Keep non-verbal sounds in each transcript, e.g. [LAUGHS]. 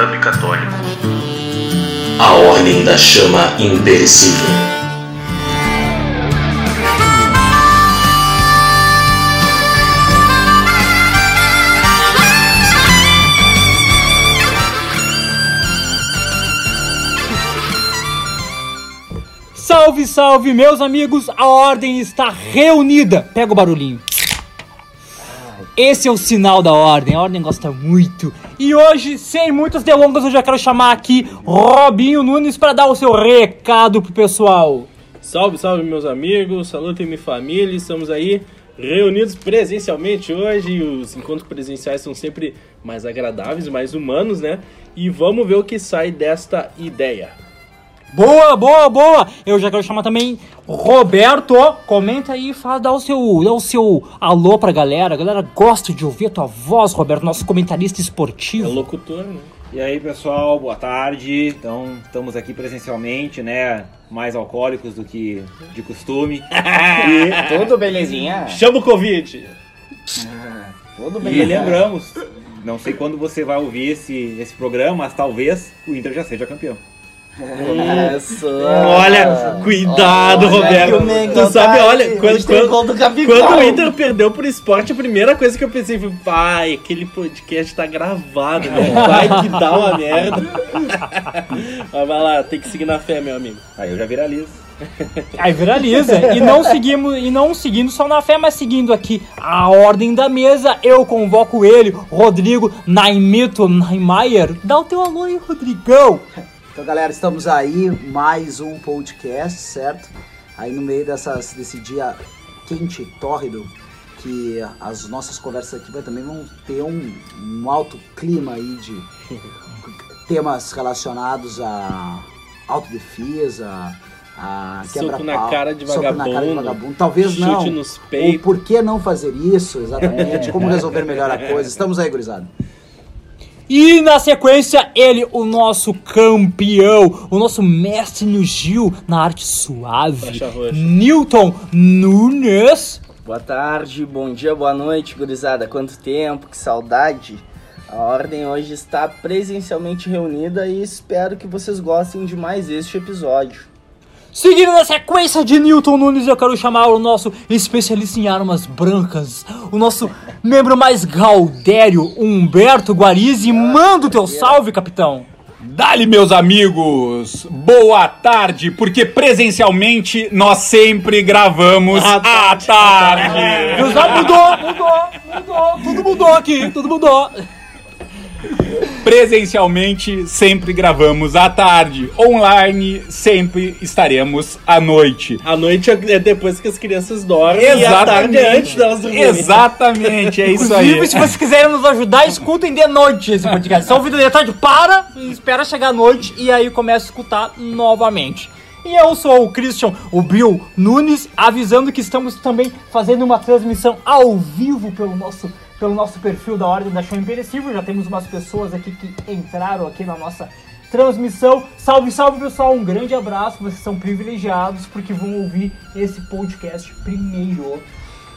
Hub Católico. A Ordem da Chama Imperecível. Salve, salve, meus amigos! A ordem está reunida. Pega o barulhinho. Esse é o sinal da ordem. A ordem gosta muito. E hoje, sem muitas delongas, eu já quero chamar aqui Robinho Nunes para dar o seu recado pro pessoal. Salve, salve, meus amigos, salutem minha família, estamos aí reunidos presencialmente hoje. Os encontros presenciais são sempre mais agradáveis, mais humanos, né? E vamos ver o que sai desta ideia. Boa, boa, boa! Eu já quero chamar também Roberto. Comenta aí, fala, dá o seu, dá o seu alô pra galera. A galera gosta de ouvir a tua voz, Roberto, nosso comentarista É esportivo. locutor, né? E aí, pessoal, boa tarde. Então, estamos aqui presencialmente, né? Mais alcoólicos do que de costume. [LAUGHS] Tudo belezinha? Chama o Covid! Tudo E belezinha. lembramos, não sei quando você vai ouvir esse, esse programa, mas talvez o Inter já seja campeão. Isso. Olha, cuidado, Olha Roberto. Mengão Tu sabe, tá olha, quando, quando, quando o Inter perdeu pro esporte, a primeira coisa que eu pensei foi, pai, aquele podcast tá gravado, né? Vai que dá uma merda. [LAUGHS] Mas vai lá, tem que seguir na fé, meu amigo. Aí eu já viralizo. Aí viraliza. E não seguimos, e não seguindo só na fé, mas seguindo aqui a ordem da mesa, eu convoco ele, Rodrigo Naimito Naimayer. Dá o teu alô aí, Rodrigão. Então, galera, estamos aí, mais um podcast, certo? Aí no meio dessas, desse dia quente, tórrido, que as nossas conversas aqui vai, também vão ter um, um alto clima aí de [LAUGHS] temas relacionados a autodefesa, a Soco quebra na cara de soco na cara de vagabundo, vagabundo. Talvez não. nos peitos. por que não fazer isso, exatamente, como resolver melhor a coisa. Estamos aí, gurizada. E na sequência, ele, o nosso campeão, o nosso mestre no Gil, na arte suave. Newton Nunes. Boa tarde, bom dia, boa noite, gurizada. Quanto tempo, que saudade. A ordem hoje está presencialmente reunida e espero que vocês gostem de mais este episódio. Seguindo na sequência de Newton Nunes, eu quero chamar o nosso especialista em armas brancas, o nosso membro mais gaudério, Humberto Guarizi. Manda o teu salve, capitão. Dali, meus amigos! Boa tarde, porque presencialmente nós sempre gravamos À tarde. Deus, ah, mudou, mudou, mudou, tudo mudou aqui, tudo mudou. Presencialmente sempre gravamos à tarde. Online sempre estaremos à noite. A noite é depois que as crianças dormem e a tarde é antes delas dormirem. Exatamente, é isso aí. Inclusive, se vocês quiserem nos ajudar, escutem de noite esse podcast. Só ouvindo de tarde, para, espera chegar a noite e aí começa a escutar novamente. E eu sou o Christian, o Bill Nunes, avisando que estamos também fazendo uma transmissão ao vivo pelo nosso, pelo nosso perfil da Ordem da Show Imperecível. Já temos umas pessoas aqui que entraram aqui na nossa transmissão. Salve, salve pessoal, um grande abraço. Vocês são privilegiados porque vão ouvir esse podcast primeiro.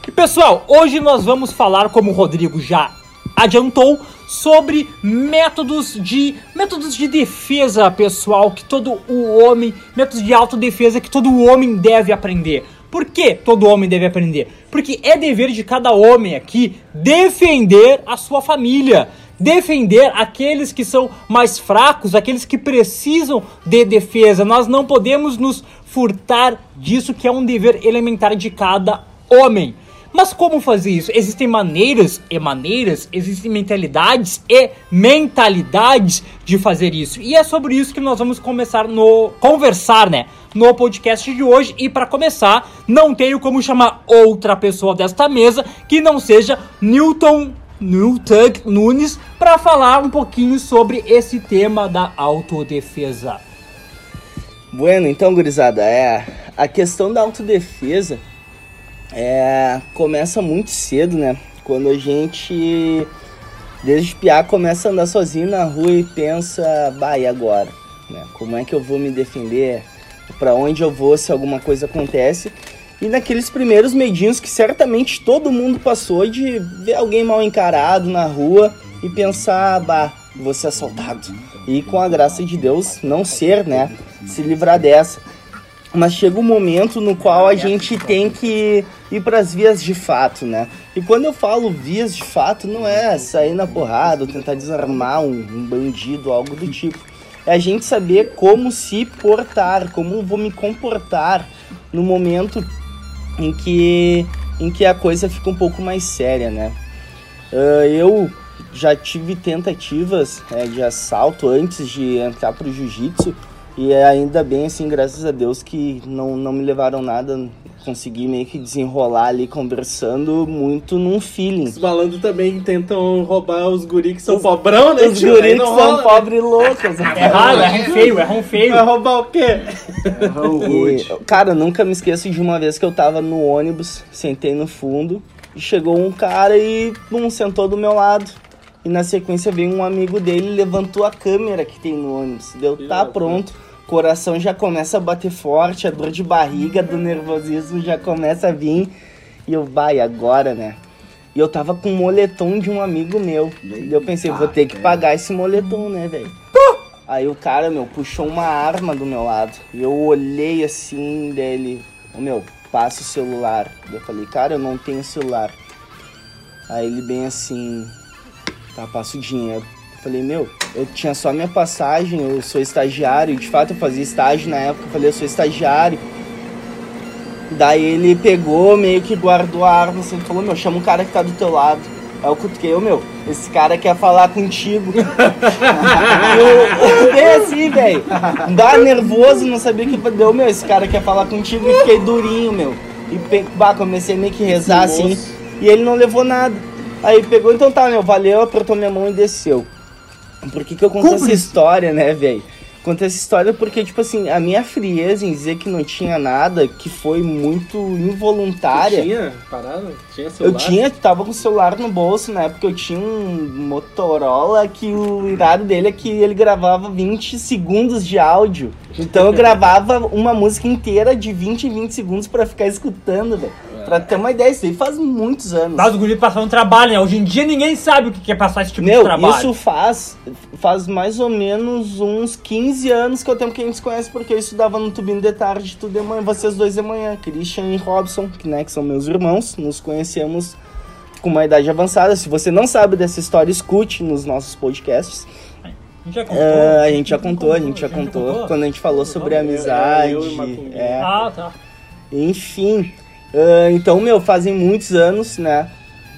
E pessoal, hoje nós vamos falar, como o Rodrigo já adiantou, sobre métodos de métodos de defesa pessoal que todo o homem, métodos de autodefesa que todo homem deve aprender. Por que todo homem deve aprender? Porque é dever de cada homem aqui defender a sua família, defender aqueles que são mais fracos, aqueles que precisam de defesa. Nós não podemos nos furtar disso que é um dever elementar de cada homem. Mas como fazer isso? Existem maneiras e maneiras, existem mentalidades e mentalidades de fazer isso. E é sobre isso que nós vamos começar no conversar, né? No podcast de hoje. E para começar, não tenho como chamar outra pessoa desta mesa que não seja Newton Newton Nunes para falar um pouquinho sobre esse tema da autodefesa. Bueno, então, gurizada, é a questão da autodefesa é, começa muito cedo, né? Quando a gente, desde piá, começa a andar sozinho na rua e pensa, bah, e agora? Né? Como é que eu vou me defender? Para onde eu vou se alguma coisa acontece? E naqueles primeiros medinhos que certamente todo mundo passou de ver alguém mal encarado na rua e pensar, bah, vou ser assaltado. E com a graça de Deus, não ser, né? Se livrar dessa. Mas chega um momento no qual a gente tem que ir para as vias de fato, né? E quando eu falo vias de fato, não é sair na porrada ou tentar desarmar um, um bandido, algo do tipo. É a gente saber como se portar, como vou me comportar no momento em que, em que a coisa fica um pouco mais séria, né? Ah, eu já tive tentativas é, de assalto antes de entrar pro jiu-jitsu e é ainda bem, assim, graças a Deus que não, não me levaram nada. Consegui meio que desenrolar ali conversando muito num feeling. Os malandros também tentam roubar os guri que são pobrão, né? Os tio? guris Aí que não são rola, né? pobres e loucos. [LAUGHS] É raro, é rum feio, é rum feio. Vai roubar o quê? E, cara, eu nunca me esqueço de uma vez que eu tava no ônibus, sentei no fundo, e chegou um cara e pum, sentou do meu lado. E na sequência veio um amigo dele e levantou a câmera que tem no ônibus. Deu, tá loucura. pronto. Coração já começa a bater forte, a dor de barriga do nervosismo já começa a vir. E eu, vai, agora, né? E eu tava com um moletom de um amigo meu. E eu pensei, vou ter que pagar esse moletom, né, velho? Aí o cara, meu, puxou uma arma do meu lado. E eu olhei assim dele, ô meu, passa o celular. Eu falei, cara, eu não tenho celular. Aí ele bem assim, tá, passa o dinheiro. Eu falei, meu, eu tinha só minha passagem, eu sou estagiário, de fato eu fazia estágio na época, eu falei, eu sou estagiário. Daí ele pegou, meio que guardou a arma, assim, falou, meu, chama um cara que tá do teu lado. Aí eu cutuquei, ô meu, esse cara quer falar contigo. [LAUGHS] eu, eu assim, velho. Dá nervoso, não sabia o que deu, meu, esse cara quer falar contigo e fiquei durinho, meu. E pe- bah, comecei meio que rezar assim. E ele não levou nada. Aí pegou, então tá, meu, valeu, apertou minha mão e desceu. Por que, que eu conto essa história, né, velho? Conto essa história porque, tipo assim, a minha frieza em dizer que não tinha nada, que foi muito involuntária. Tinha parado? Tinha Eu celular? tinha, tava com o celular no bolso, na época eu tinha um Motorola que o irado dele é que ele gravava 20 segundos de áudio. Então eu gravava uma música inteira de 20 em 20 segundos pra ficar escutando, velho. Pra ter uma ideia, isso aí faz muitos anos. Mas os guris passaram trabalho, né? Hoje em dia ninguém sabe o que é passar esse tipo Meu, de trabalho. isso faz, faz mais ou menos uns 15 anos que é o tempo que a gente se conhece, porque eu estudava no Tubinho de tarde, tu de manhã, vocês dois de manhã, Christian e Robson, que, né, que são meus irmãos, nos conhecemos com uma idade avançada. Se você não sabe dessa história, escute nos nossos podcasts. A gente já contou. É, a gente já contou, a gente já contou, quando a gente falou sobre amizade. eu é. Ah, tá. Enfim, ah, então, meu, fazem muitos anos, né?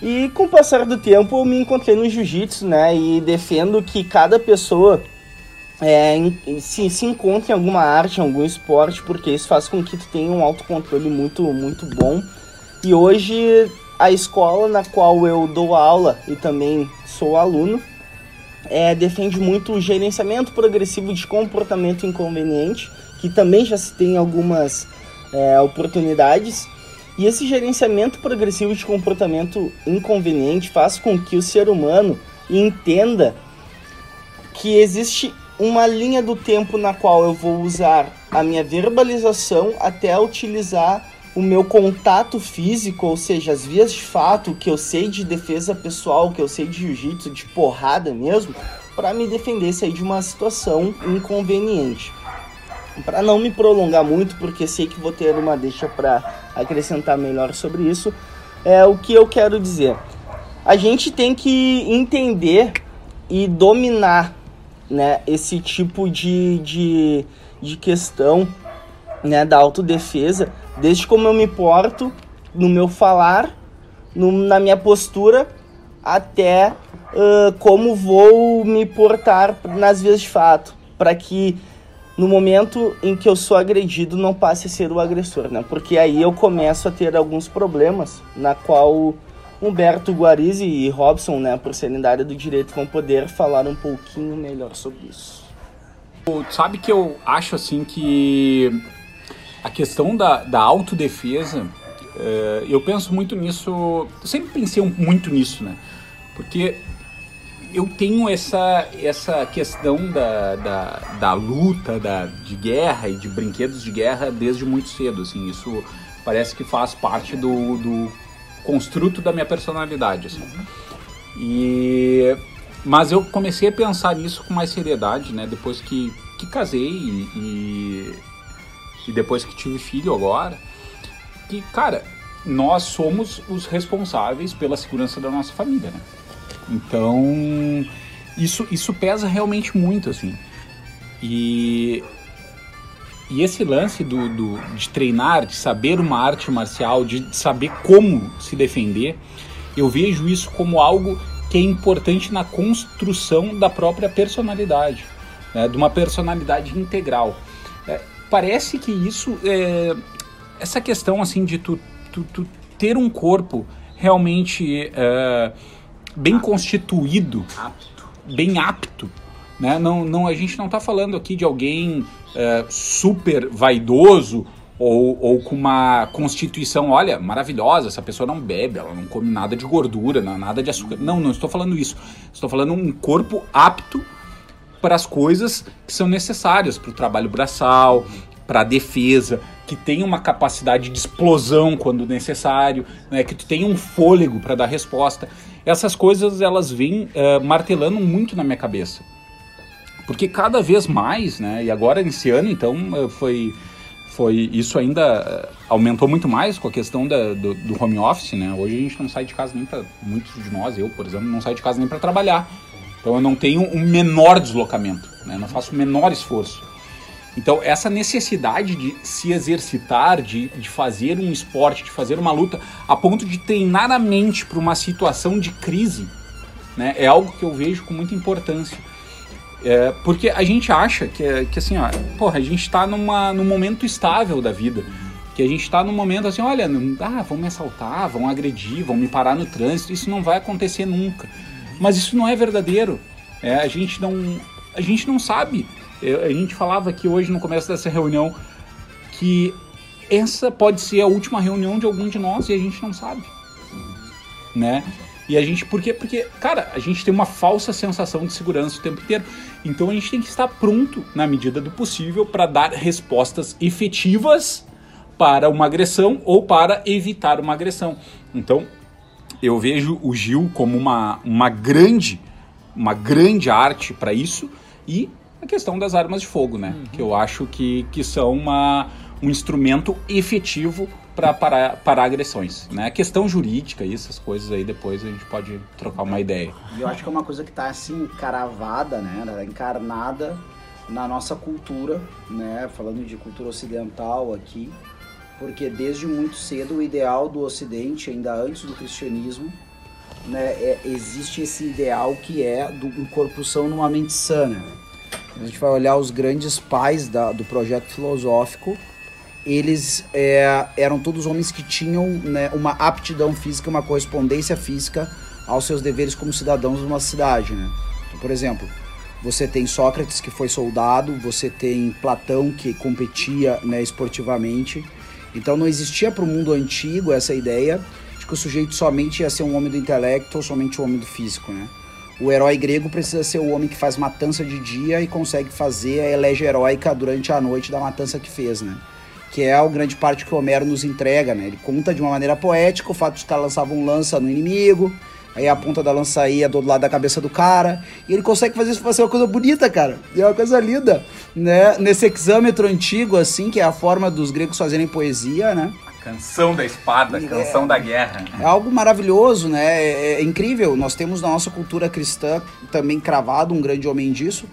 E com o passar do tempo eu me encontrei no jiu-jitsu, né? E defendo que cada pessoa é, se, se encontre em alguma arte, em algum esporte, porque isso faz com que tu tenha um autocontrole muito, muito bom. E hoje a escola na qual eu dou aula e também sou aluno é, defende muito o gerenciamento progressivo de comportamento inconveniente, que também já se tem algumas é, oportunidades. E esse gerenciamento progressivo de comportamento inconveniente faz com que o ser humano entenda que existe uma linha do tempo na qual eu vou usar a minha verbalização até utilizar o meu contato físico, ou seja, as vias de fato, que eu sei de defesa pessoal, que eu sei de jiu-jitsu, de porrada mesmo, para me defender sair de uma situação inconveniente. Para não me prolongar muito, porque sei que vou ter uma deixa para acrescentar melhor sobre isso, é o que eu quero dizer. A gente tem que entender e dominar né, esse tipo de, de, de questão né, da autodefesa, desde como eu me porto no meu falar, no- na minha postura, até ah, como vou me portar nas vias de fato, para que no momento em que eu sou agredido não passe a ser o agressor, né? Porque aí eu começo a ter alguns problemas, na qual Humberto Guarizi e Robson, né, por serem da área do direito, vão poder falar um pouquinho melhor sobre isso. Sabe que eu acho assim que a questão da, da autodefesa, eh, eu penso muito nisso, eu sempre pensei muito nisso, né? Porque eu tenho essa, essa questão da, da, da luta, da, de guerra e de brinquedos de guerra desde muito cedo, assim, isso parece que faz parte do, do construto da minha personalidade, assim. E mas eu comecei a pensar nisso com mais seriedade, né? Depois que, que casei e, e, e depois que tive filho agora. Que, cara, nós somos os responsáveis pela segurança da nossa família, né? Então, isso, isso pesa realmente muito, assim. E, e esse lance do, do, de treinar, de saber uma arte marcial, de saber como se defender, eu vejo isso como algo que é importante na construção da própria personalidade, né? de uma personalidade integral. É, parece que isso, é, essa questão assim de tu, tu, tu ter um corpo realmente é, bem constituído, bem apto, né? Não, não, a gente não está falando aqui de alguém é, super vaidoso ou, ou com uma constituição, olha, maravilhosa, essa pessoa não bebe, ela não come nada de gordura, nada de açúcar. Não, não estou falando isso. Estou falando um corpo apto para as coisas que são necessárias para o trabalho braçal, para a defesa, que tem uma capacidade de explosão quando necessário, né, que tu tem um fôlego para dar resposta. Essas coisas elas vêm uh, martelando muito na minha cabeça. Porque cada vez mais, né, e agora nesse ano então foi foi isso ainda uh, aumentou muito mais com a questão da, do, do, home office, né? Hoje a gente não sai de casa nem para muitos de nós, eu por exemplo, não saio de casa nem para trabalhar. Então eu não tenho um menor deslocamento, né? Não faço o menor esforço. Então essa necessidade de se exercitar, de, de fazer um esporte, de fazer uma luta, a ponto de treinar a mente para uma situação de crise, né? É algo que eu vejo com muita importância. É, porque a gente acha que, que assim, ó, porra, a gente está numa, num momento estável da vida. Que a gente está num momento assim, olha, ah, vão me assaltar, vão agredir, vão me parar no trânsito, isso não vai acontecer nunca. Mas isso não é verdadeiro. É, a gente não. A gente não sabe. É, a gente falava aqui hoje no começo dessa reunião que essa pode ser a última reunião de algum de nós e a gente não sabe. Né? E a gente, por quê? Porque, cara, a gente tem uma falsa sensação de segurança o tempo inteiro. Então a gente tem que estar pronto, na medida do possível, para dar respostas efetivas para uma agressão ou para evitar uma agressão. Então, eu vejo o Gil como uma, uma grande uma grande arte para isso e a questão das armas de fogo, né? Uhum. Que eu acho que, que são uma, um instrumento efetivo para parar, parar agressões. Né? A questão jurídica e essas coisas aí depois a gente pode trocar uma ideia. Eu acho que é uma coisa que está assim caravada, né? Tá encarnada na nossa cultura, né? Falando de cultura ocidental aqui, porque desde muito cedo o ideal do Ocidente, ainda antes do cristianismo, né, é, existe esse ideal que é do um corpo são numa mente sana. A gente vai olhar os grandes pais da, do projeto filosófico, eles é, eram todos homens que tinham né, uma aptidão física, uma correspondência física aos seus deveres como cidadãos de uma cidade. Né? Então, por exemplo, você tem Sócrates que foi soldado, você tem Platão que competia né, esportivamente. Então não existia para o mundo antigo essa ideia de que o sujeito somente ia ser um homem do intelecto ou somente um homem do físico. Né? O herói grego precisa ser o homem que faz matança de dia e consegue fazer a elege heróica durante a noite da matança que fez, né? Que é a grande parte que o Homero nos entrega, né? Ele conta de uma maneira poética o fato de os caras lançavam lança no inimigo, aí a ponta da lança ia do lado da cabeça do cara, e ele consegue fazer isso fazer uma coisa bonita, cara. E é uma coisa linda, né? Nesse hexâmetro antigo, assim, que é a forma dos gregos fazerem poesia, né? Canção da espada, é, canção da guerra. É algo maravilhoso, né? É, é, incrível. Nós temos na nossa cultura cristã também cravado um grande homem disso,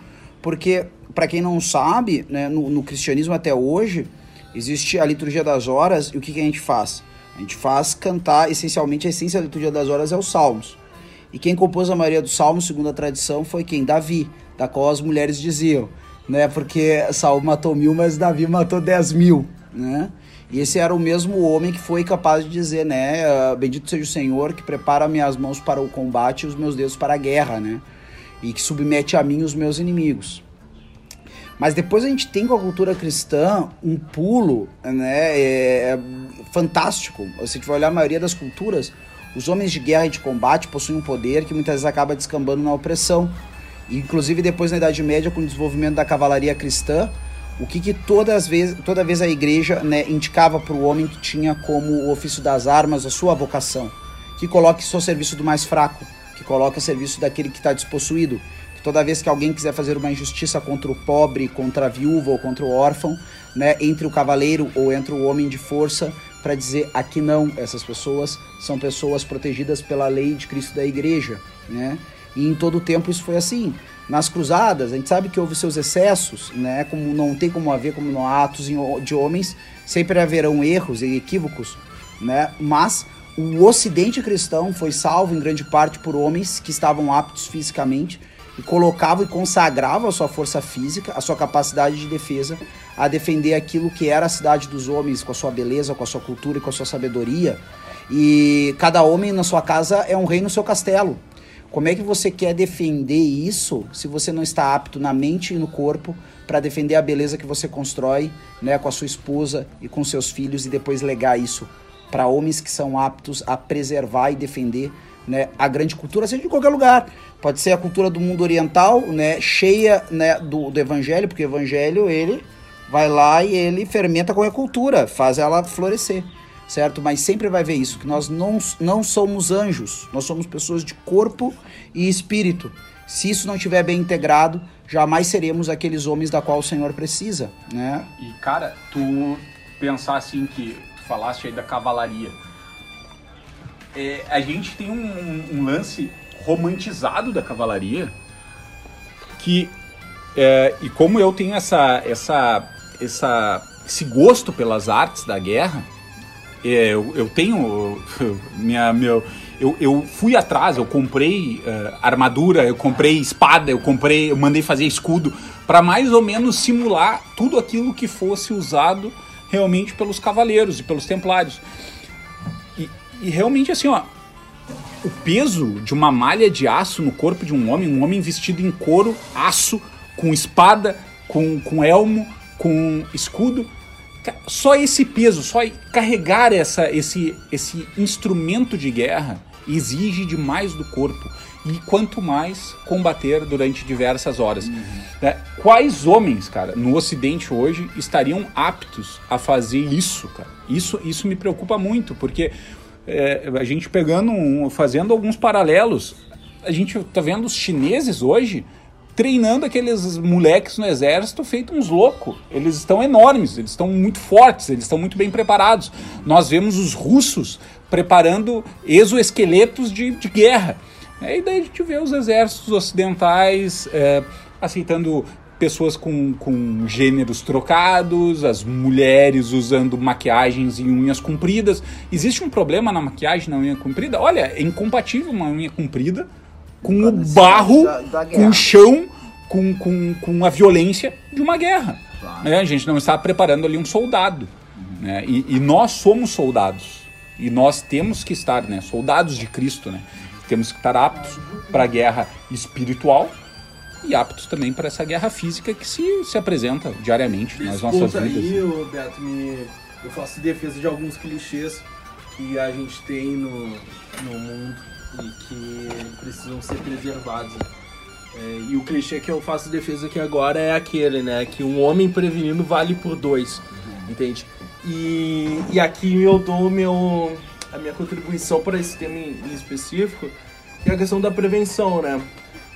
porque, para quem não sabe, né, no, no cristianismo até hoje, Existe a liturgia das horas e o que, que a gente faz? A gente faz cantar, essencialmente, a essência da liturgia das horas é os salmos. E quem compôs a maioria dos salmos, segundo a tradição, foi quem? Davi, da qual as mulheres diziam, né? Porque Saul matou mil, mas Davi matou dez mil, né? E esse era o mesmo homem que foi capaz de dizer, né? Ah, bendito seja o Senhor que prepara minhas mãos para o combate e os meus dedos para a guerra, né? E que submete a mim os meus inimigos. Mas depois a gente tem com a cultura cristã um pulo né, é, é fantástico. Se vai olhar a maioria das culturas, os homens de guerra e de combate possuem um poder que muitas vezes acaba descambando na opressão. Inclusive depois na Idade Média, com o desenvolvimento da cavalaria cristã, o que, que todas vez, toda vez a igreja né, indicava para o homem que tinha como o ofício das armas a sua vocação, que coloque isso ao serviço do mais fraco, que que coloca a serviço daquele que está despossuído. Toda vez que alguém quiser fazer uma injustiça contra o pobre, contra a viúva ou contra o órfão, né, entre o cavaleiro ou entre o homem de força, para dizer aqui não, essas pessoas são pessoas protegidas pela lei de Cristo da igreja, né? E em todo o tempo isso foi assim. Nas cruzadas, a gente sabe que houve seus excessos, né? Como não tem como haver como há atos de homens, sempre haverão erros e equívocos, né? Mas o ocidente cristão foi salvo em grande parte por homens que estavam aptos fisicamente e colocavam e consagravam a sua força física, a sua capacidade de defesa a defender aquilo que era a cidade dos homens, com a sua beleza, com a sua cultura e com a sua sabedoria. E cada homem na sua casa é um rei no seu castelo. Como é que você quer defender isso se você não está apto na mente e no corpo para defender a beleza que você constrói, né, com a sua esposa e com seus filhos e depois legar isso para homens que são aptos a preservar e defender, né, a grande cultura, seja de qualquer lugar. Pode ser a cultura do mundo oriental, né, cheia, né, do, do evangelho, porque o evangelho ele vai lá e ele fermenta com a cultura, faz ela florescer certo? Mas sempre vai ver isso, que nós não, não somos anjos, nós somos pessoas de corpo e espírito. Se isso não estiver bem integrado, jamais seremos aqueles homens da qual o Senhor precisa, né? E, cara, tu pensar assim que tu falaste aí da cavalaria. É, a gente tem um, um lance romantizado da cavalaria que é, e como eu tenho essa, essa, essa, esse gosto pelas artes da guerra, é, eu, eu tenho minha, meu, eu, eu fui atrás, eu comprei uh, armadura, eu comprei espada, eu comprei, eu mandei fazer escudo para mais ou menos simular tudo aquilo que fosse usado realmente pelos cavaleiros e pelos templários. E, realmente assim, ó, o peso de uma malha de aço no corpo de um homem, um homem vestido em couro, aço, com espada, com, com elmo, com escudo, só esse peso, só carregar essa, esse, esse instrumento de guerra exige demais do corpo. E quanto mais combater durante diversas horas. Uhum. Né? Quais homens, cara, no Ocidente hoje estariam aptos a fazer isso, cara? Isso, isso me preocupa muito, porque é, a gente pegando, um, fazendo alguns paralelos, a gente tá vendo os chineses hoje treinando aqueles moleques no exército feito uns loucos. Eles estão enormes, eles estão muito fortes, eles estão muito bem preparados. Nós vemos os russos preparando exoesqueletos de, de guerra. E daí a gente vê os exércitos ocidentais é, aceitando pessoas com, com gêneros trocados, as mulheres usando maquiagens e unhas compridas. Existe um problema na maquiagem na unha comprida? Olha, é incompatível uma unha comprida com o barro, da- da com o chão, com, com, com a violência de uma guerra. Claro. Né? A gente não está preparando ali um soldado. Né? E, e nós somos soldados. E nós temos que estar, né? soldados de Cristo. Né? Temos que estar aptos para a guerra espiritual e aptos também para essa guerra física que se, se apresenta diariamente nas nossas vidas. aí, ô, Beto, me... eu faço defesa de alguns clichês que a gente tem no, no mundo e que precisam ser preservados. É, e o clichê que eu faço defesa aqui agora é aquele, né? Que um homem prevenido vale por dois, entende? E, e aqui eu dou meu, a minha contribuição para esse tema em, em específico, que é a questão da prevenção, né?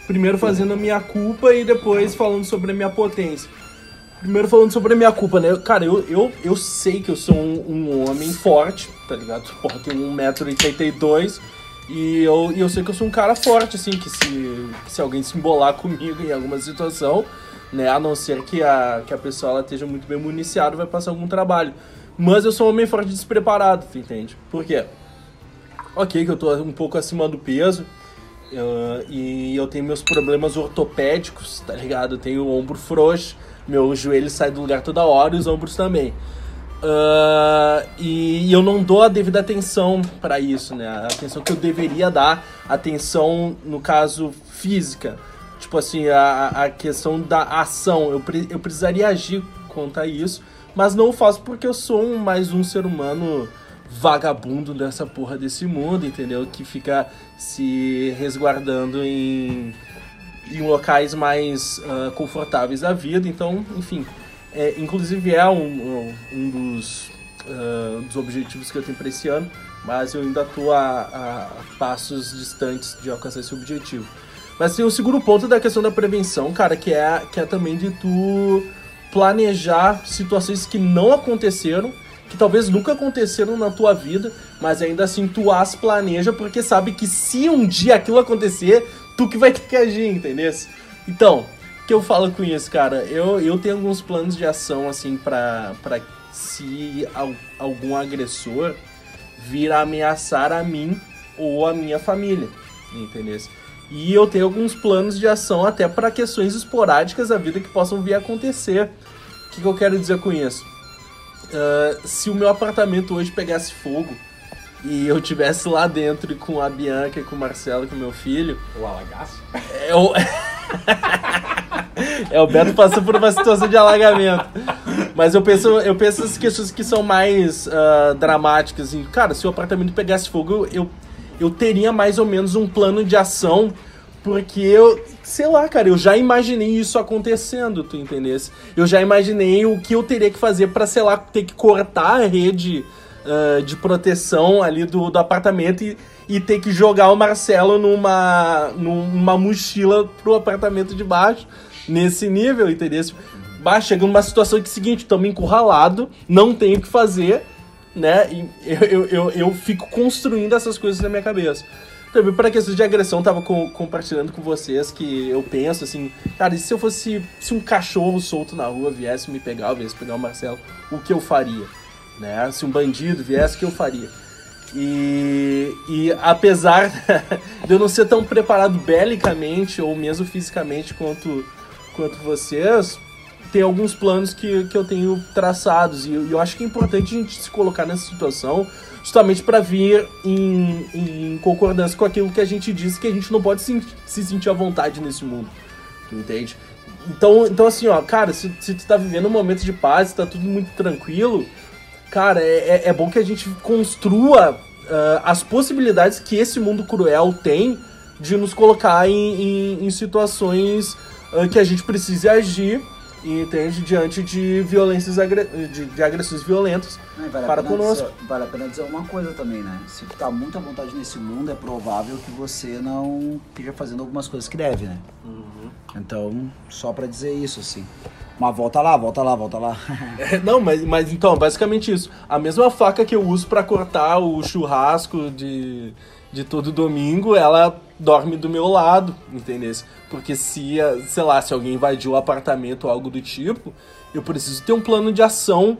Primeiro fazendo a minha culpa e depois falando sobre a minha potência. Primeiro falando sobre a minha culpa, né? Cara, eu, eu, eu sei que eu sou um, um homem forte, tá ligado? Porra, tenho 1,82m e eu, e eu sei que eu sou um cara forte, assim, que se, se alguém se embolar comigo em alguma situação, né? A não ser que a, que a pessoa ela esteja muito bem municiada, vai passar algum trabalho. Mas eu sou um homem forte despreparado, tu entende? Por quê? Ok, que eu tô um pouco acima do peso, Uh, e eu tenho meus problemas ortopédicos, tá ligado? Eu tenho o ombro frouxo, meu joelho sai do lugar toda hora e os ombros também. Uh, e, e eu não dou a devida atenção para isso, né? A atenção que eu deveria dar, atenção, no caso, física. Tipo assim, a, a questão da ação. Eu, pre- eu precisaria agir contra isso, mas não faço porque eu sou um, mais um ser humano vagabundo dessa porra desse mundo, entendeu? Que fica se resguardando em, em locais mais ah, confortáveis da vida. Então, enfim, é, inclusive é um, um- dos ah, dos objetivos que eu tenho para esse ano, mas eu ainda tô a, a passos distantes de alcançar esse objetivo. Mas tem o segundo ponto da questão da prevenção, cara, que é, que é também de tu planejar situações que não aconteceram, que talvez nunca aconteceram na tua vida, mas ainda assim tu as planeja porque sabe que se um dia aquilo acontecer, tu que vai [LAUGHS] ter que agir, entendeu? Então, o que eu falo com isso, cara? Eu, eu tenho alguns planos de ação, assim, pra, pra se al- algum agressor vir ameaçar a mim ou a minha família, entendeu? E eu tenho alguns planos de ação até para questões esporádicas da vida que possam vir a acontecer. O que, que eu quero dizer com isso? Ah, se o meu apartamento hoje pegasse fogo e eu tivesse lá dentro com a Bianca, com o Marcelo, e com o meu filho, O alagaço? é o... [LAUGHS] é, o Beto passou por uma situação de alagamento. Mas eu penso, eu penso as questões que são mais ah, dramáticas. Assim. Cara, se o apartamento pegasse fogo, eu, eu teria mais ou menos um plano de ação. Porque eu, sei lá, cara, eu já imaginei isso acontecendo, tu entendesse? Eu já imaginei o que eu teria que fazer pra, sei lá, ter que cortar a rede ah, de proteção ali do, do apartamento e, e ter que jogar o Marcelo numa, numa mochila pro apartamento de baixo, nesse nível, entendeu? Bah, chega numa situação que é o seguinte, estamos encurralado, não tenho o que fazer, né? E eu, eu, eu, eu fico construindo essas coisas na minha cabeça. Também para questões de agressão, tava com- compartilhando com vocês que eu penso assim, cara, e se eu fosse, se um cachorro solto na rua viesse me pegar, ou viesse pegar o Marcelo, o que eu faria? Né? Se um bandido viesse, o que eu faria? E, e apesar [LAUGHS] de eu não ser tão preparado belicamente ou mesmo fisicamente quanto, quanto vocês, tem alguns planos que, que eu tenho traçados. E eu acho que é importante a gente se colocar nessa situação justamente para vir em, em concordância com aquilo que a gente disse que a gente não pode se, se sentir à vontade nesse mundo. Entende? Então, então assim, ó, cara, se, se tu tá vivendo um momento de paz, tá tudo muito tranquilo, cara, é, é- é bom que a gente construa ah, as possibilidades que esse mundo cruel tem de nos colocar em, em- em situações ah, que a gente precise agir, entende? Diante de violências, agre- de, de agressões violentas. E vale, Para conosco. Dizer, vale a pena dizer uma coisa também, né? Se tu tá muito à vontade nesse mundo, é provável que você não esteja fazendo algumas coisas que deve, né? Uhum. Então, só pra dizer isso, assim. Mas volta lá, volta lá, volta lá. [LAUGHS] Não, mas, mas então, basicamente isso. A mesma faca que eu uso pra cortar o churrasco de, de todo domingo, ela dorme do meu lado, entendeu? Porque se, sei lá, se alguém invadir o apartamento ou algo do tipo, eu preciso ter um plano de ação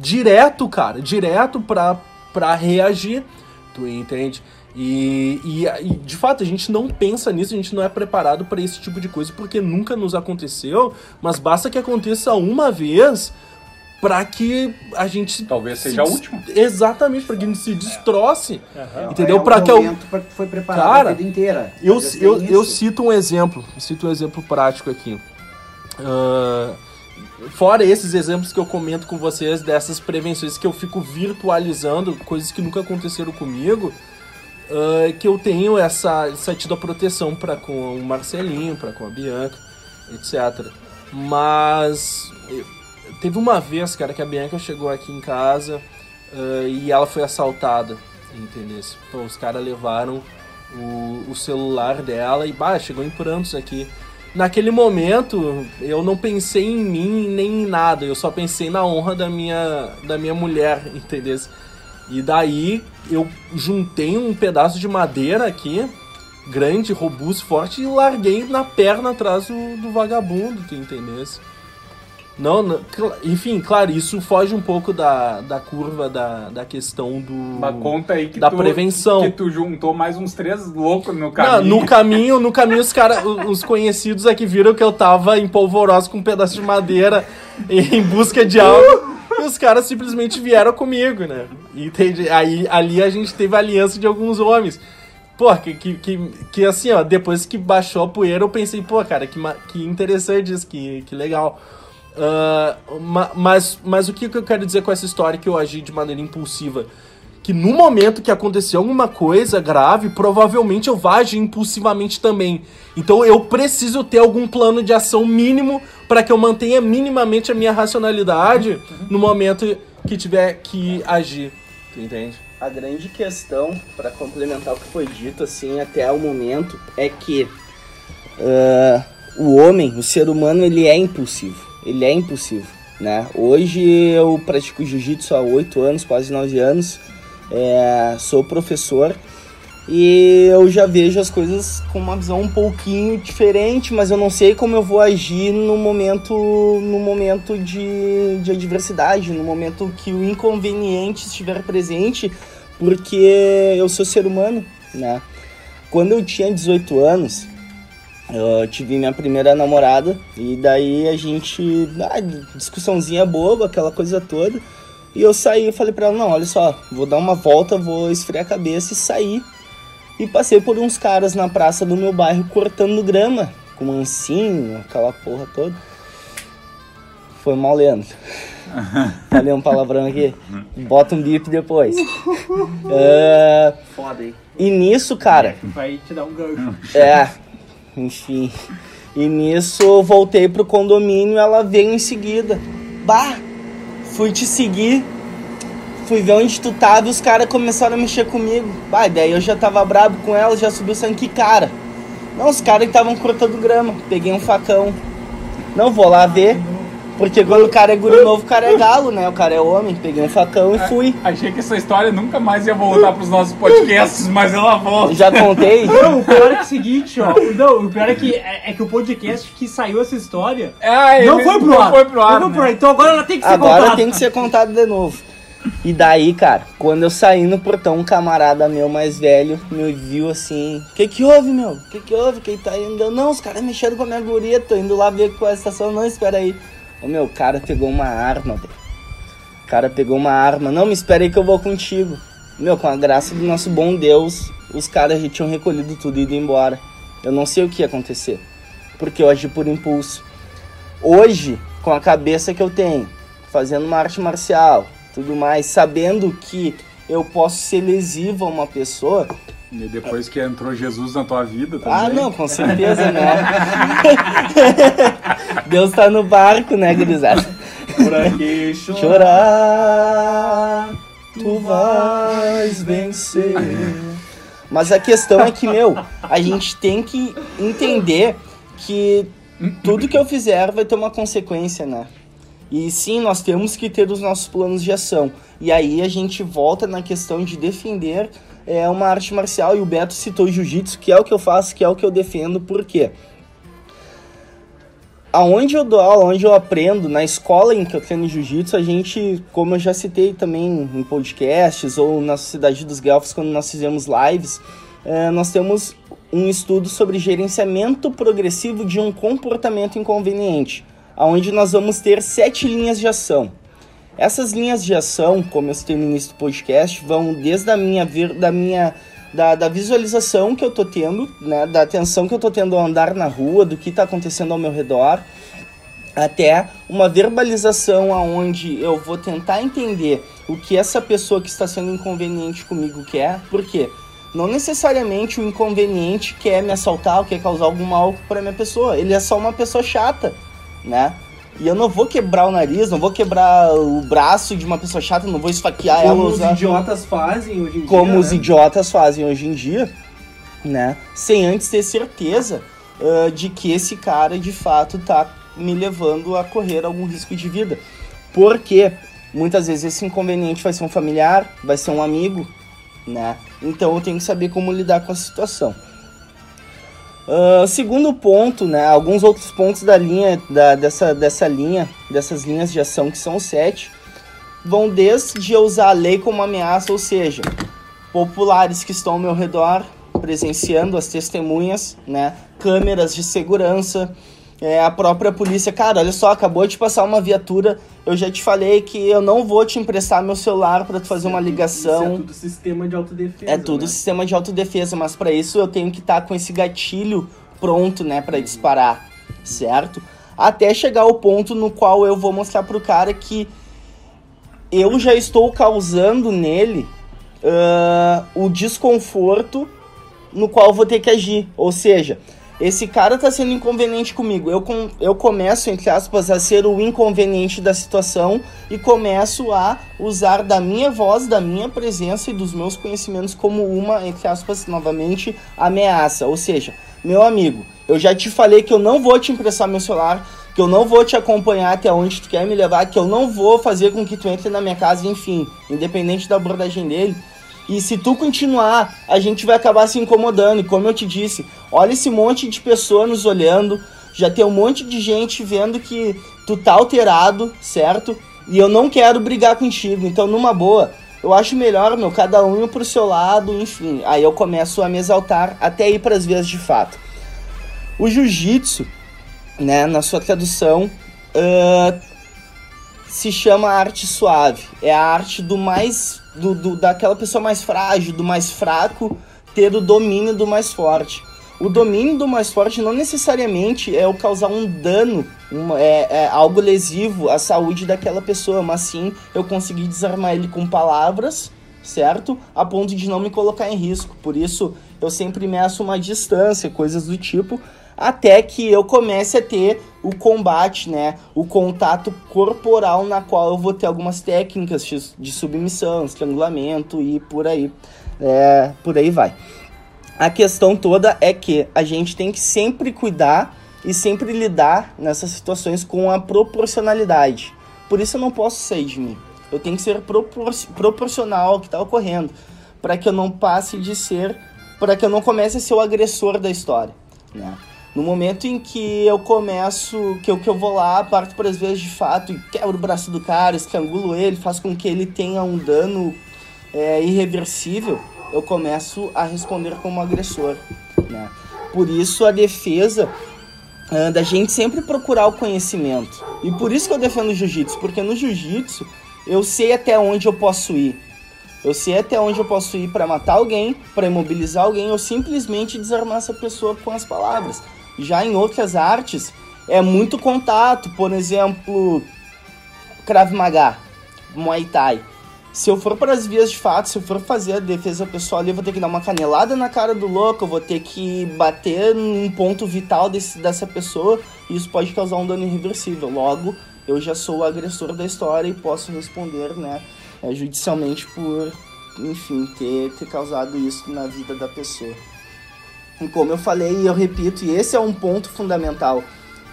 direto, cara, direto pra, pra reagir, tu entende? E, e, e, de fato a gente não pensa nisso, a gente não é preparado pra esse tipo de coisa porque nunca nos aconteceu, mas basta que aconteça uma vez pra que a gente Talvez se seja a última. Exatamente, pra que a gente se destroce. É, Entendeu? É um Pra que eu- foi preparado Cara, a vida inteira. Eu, eu, eu cito um exemplo, cito um exemplo prático aqui. Ah, fora esses exemplos que eu comento com vocês dessas prevenções que eu fico virtualizando, coisas que nunca aconteceram comigo, ah, que eu tenho essa, essa tida proteção para com o Marcelinho, para com a Bianca, etc. Mas eu- teve uma vez, cara, que a Bianca chegou aqui em casa ah, e ela foi assaltada, entendeu? Então os caras levaram o, o celular dela e bah, chegou em prantos aqui. Naquele momento, eu não pensei em mim nem em nada, eu só pensei na honra da minha, da minha mulher, [LAUGHS] entendeu? E daí eu juntei um pedaço de madeira aqui, grande, robusto, forte, e larguei na perna atrás do, do vagabundo, tu entendesse? Não, não, enfim, claro, isso foge um pouco da, da curva da, da questão do. Conta aí que da tu, prevenção. Que tu juntou mais uns três loucos no Não, caminho. no caminho, no caminho os cara, os conhecidos aqui viram que eu tava em polvorosa com um pedaço de madeira em busca de algo. E os caras simplesmente vieram comigo, né? Entende? Aí ali a gente teve a aliança de alguns homens. Pô, que, que, que, que assim, ó, depois que baixou a poeira, eu pensei, pô, cara, que, que interessante isso, que, que legal. Ma- mas, mas o que eu quero dizer com essa história que eu agi de maneira impulsiva? que no momento que acontecer alguma coisa grave, provavelmente eu vá agir impulsivamente também. Então eu preciso ter algum plano de ação mínimo para que eu mantenha minimamente a minha racionalidade no momento que tiver que agir. Tu entende? A grande questão, para complementar o que foi dito assim até o momento, é que ah, o homem, o ser humano, ele é impulsivo. Ele é impulsivo, né? Hoje eu pratico jiu-jitsu há 8 anos, quase 9 anos. É, sou professor e eu já vejo as coisas com uma visão um pouquinho diferente, mas eu não sei como eu vou agir no momento, no momento de, de adversidade, no momento que o inconveniente estiver presente, porque eu sou ser humano, né? Quando eu tinha 18 anos, eu tive minha primeira namorada e daí a gente, ah, discussãozinha boba, aquela coisa toda. E eu saí e falei pra ela, não, olha só, vou dar uma volta, vou esfriar a cabeça e sair e passei por uns caras na praça do meu bairro cortando grama, com mansinho, aquela porra toda. Foi mal, Leandro. [LAUGHS] Falei um palavrão aqui. Bota um bip depois. [LAUGHS] É, Foda, hein? e nisso, cara, Vai te dar um gancho. é, enfim. E nisso voltei pro condomínio ela veio em seguida. Bah, fui te seguir. Fui ver onde tu tava e os caras começaram a mexer comigo. Bah, daí eu já tava brabo com ela, já subiu sangue. Que cara? Não, os caras estavam cortando grama. Peguei um facão. Não vou lá ver. Porque quando o cara é guri novo, o cara é galo, né? O cara é homem. Peguei um facão e fui. Achei que essa história nunca mais ia voltar pros nossos podcasts, mas ela volta. Já contei? [LAUGHS] Não, o pior é que é o seguinte, ó. Não, o pior é que, é, é que o podcast que saiu essa história Ah, ele não foi pro não ar. Foi pro ar, Não foi pro né? ar. Então agora ela tem que ser Agora contada. tem que ser contado de novo. E daí, cara, quando eu saí no portão, um camarada meu mais velho me viu assim: Que que houve, meu? Que que houve? Quem tá indo? Não, os caras mexendo com a minha guria, tô indo lá ver qual é a estação. Não, espera aí. O meu, cara pegou uma arma, velho. O cara pegou uma arma. Não, me espera aí que eu vou contigo. Meu, com a graça do nosso bom Deus, os caras já tinham recolhido tudo e ido embora. Eu não sei o que ia acontecer. Porque eu agi por impulso. Hoje, com a cabeça que eu tenho, fazendo uma arte marcial, tudo mais, sabendo que eu posso ser lesivo a uma pessoa. E depois que entrou Jesus na tua vida também. Ah, não, com certeza, né? [LAUGHS] Deus tá no barco, né, gurizada? Por aqui, Chorar, tu vais vencer. Mas a questão é que, meu, a gente tem que entender que tudo que eu fizer vai ter uma consequência, né? E sim, nós temos que ter os nossos planos de ação. E aí a gente volta na questão de defender é, uma arte marcial. E o Beto citou jiu-jitsu, que é o que eu faço, que é o que eu defendo. Por quê? Aonde eu dou aula, onde eu aprendo, na escola em que eu treino jiu-jitsu, a gente, como eu já citei também em podcasts ou na Sociedade dos Guelphs, quando nós fizemos lives, eh, nós temos um estudo sobre gerenciamento progressivo de um comportamento inconveniente, aonde nós vamos ter sete linhas de ação. Essas linhas de ação, como eu citei no início do podcast, vão desde a minha, ver- da minha da, da visualização que eu tô tendo, né, da atenção que eu tô tendo ao andar na rua, do que tá acontecendo ao meu redor, até uma verbalização aonde eu vou tentar entender o que essa pessoa que está sendo inconveniente comigo quer, por quê? Não necessariamente o inconveniente quer me assaltar ou quer causar algum mal para minha pessoa, ele é só uma pessoa chata, né? E eu não vou quebrar o nariz, não vou quebrar o braço de uma pessoa chata, não vou esfaquear ela Como os usar idiotas fazem hoje em dia. como os né? idiotas fazem hoje em dia, né? Sem antes ter certeza ah, de que esse cara de fato tá me levando a correr algum risco de vida. Porque muitas vezes esse inconveniente vai ser um familiar, vai ser um amigo, né? Então eu tenho que saber como lidar com a situação. Ah, segundo ponto, né? Alguns outros pontos da linha, da, dessa, dessa linha, dessas linhas de ação que são sete, vão desde eu usar a lei como ameaça, ou seja, populares que estão ao meu redor, presenciando as testemunhas, né? Câmeras de segurança, é, a própria polícia. Cara, olha só, acabou de passar uma viatura. Eu já te falei que eu não vou te emprestar meu celular para tu fazer uma Isso ligação. é tudo sistema de autodefesa. É tudo né? sistema de autodefesa, mas para isso eu tenho que estar com esse gatilho pronto, né, para disparar, certo? Até chegar ao ponto no qual eu vou mostrar pro cara que eu já estou causando nele ah, o desconforto no qual eu vou ter que agir. Ou seja, esse cara tá sendo inconveniente comigo. Eu, com, eu começo, entre aspas, a ser o inconveniente da situação e começo a usar da minha voz, da minha presença e dos meus conhecimentos como uma, entre aspas, novamente, ameaça. Ou seja, meu amigo, eu já te falei que eu não vou te emprestar meu celular, que eu não vou te acompanhar até onde tu quer me levar, que eu não vou fazer com que tu entre na minha casa, enfim, independente da abordagem dele. E se tu continuar, a gente vai acabar se incomodando. E como eu te disse, olha esse monte de pessoa nos olhando. Já tem um monte de gente vendo que tu tá alterado, certo? E eu não quero brigar contigo. Então, numa boa, eu acho melhor, meu, cada um ir pro seu lado, enfim. Aí eu começo a me exaltar até ir pras vias de fato. O jiu-jitsu, né, na sua tradução, ah, se chama arte suave. É a arte do mais. Do, do- daquela pessoa mais frágil, do mais fraco, ter o domínio do mais forte. O domínio do mais forte não necessariamente é o causar um dano, é, é algo lesivo à saúde daquela pessoa, mas sim eu conseguir desarmar ele com palavras, certo? A ponto de não me colocar em risco. Por isso eu sempre meço uma distância, coisas do tipo, até que eu comece a ter o combate, né? O contato corporal na qual eu vou ter algumas técnicas de submissão, estrangulamento e por aí, é, por aí vai. A questão toda é que a gente tem que sempre cuidar e sempre lidar nessas situações com a proporcionalidade. Por isso eu não posso sair de mim. Eu tenho que ser propor proporcional ao que está ocorrendo, para que eu não passe de ser, para que eu não comece a ser o agressor da história, né? No momento em que eu começo, que eu, que eu vou lá, parto para as vezes de fato e quebro o braço do cara, estrangulo ele, faço com que ele tenha um dano é, irreversível, eu começo a responder como agressor. Né? Por isso a defesa ah, da gente sempre procurar o conhecimento. E por isso que eu defendo o jiu-jitsu, porque no jiu-jitsu eu sei até onde eu posso ir. Eu sei até onde eu posso ir para matar alguém, para imobilizar alguém ou simplesmente desarmar essa pessoa com as palavras. Já em outras artes é muito contato, por exemplo, Krav Maga, Muay Thai. Se eu for para as vias de fato, se eu for fazer a defesa pessoal ali, eu vou ter que dar uma canelada na cara do louco, eu vou ter que bater num ponto vital desse, dessa pessoa, e isso pode causar um dano irreversível. Logo, eu já sou o agressor da história e posso responder, né, eh, judicialmente por, enfim, ter, ter causado isso na vida da pessoa. E como eu falei e eu repito, e esse é um ponto fundamental,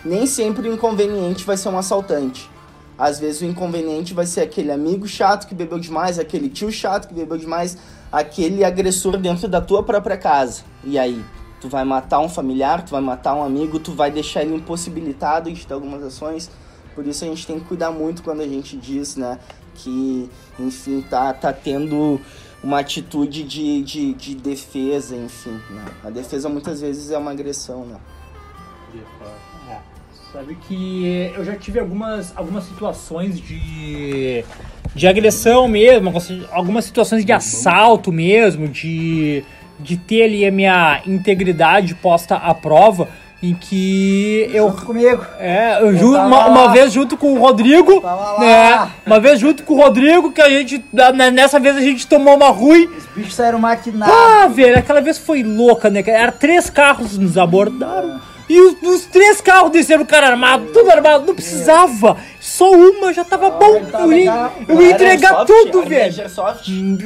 nem sempre o inconveniente vai ser um assaltante. Às vezes o inconveniente vai ser aquele amigo chato que bebeu demais, aquele tio chato que bebeu demais, aquele agressor dentro da tua própria casa. E aí? Tu vai matar um familiar, tu vai matar um amigo, tu vai deixar ele impossibilitado de ter algumas ações. Por isso a gente tem que cuidar muito quando a gente diz, né, que, enfim, tá, tá tendo uma atitude de, de, de defesa, enfim. Né? A defesa muitas vezes é uma agressão, né? É, sabe que eu já tive algumas, algumas situações de, de agressão mesmo, algumas situações de assalto mesmo, de, de ter ali a minha integridade posta à prova, em que eu. Junto comigo. É, eu ju- uma, uma vez junto com o Rodrigo, né? Uma vez junto com o Rodrigo, que a gente. Nessa vez a gente tomou uma ruim. Os bichos saíram maquinados. Ah, velho, aquela vez foi louca, né? Era três carros nos abordaram. E os, os três carros desceram o cara armado, tudo armado, não precisava. Só uma já tava bom. tá Eu ia, eu ia entregar tudo, velho.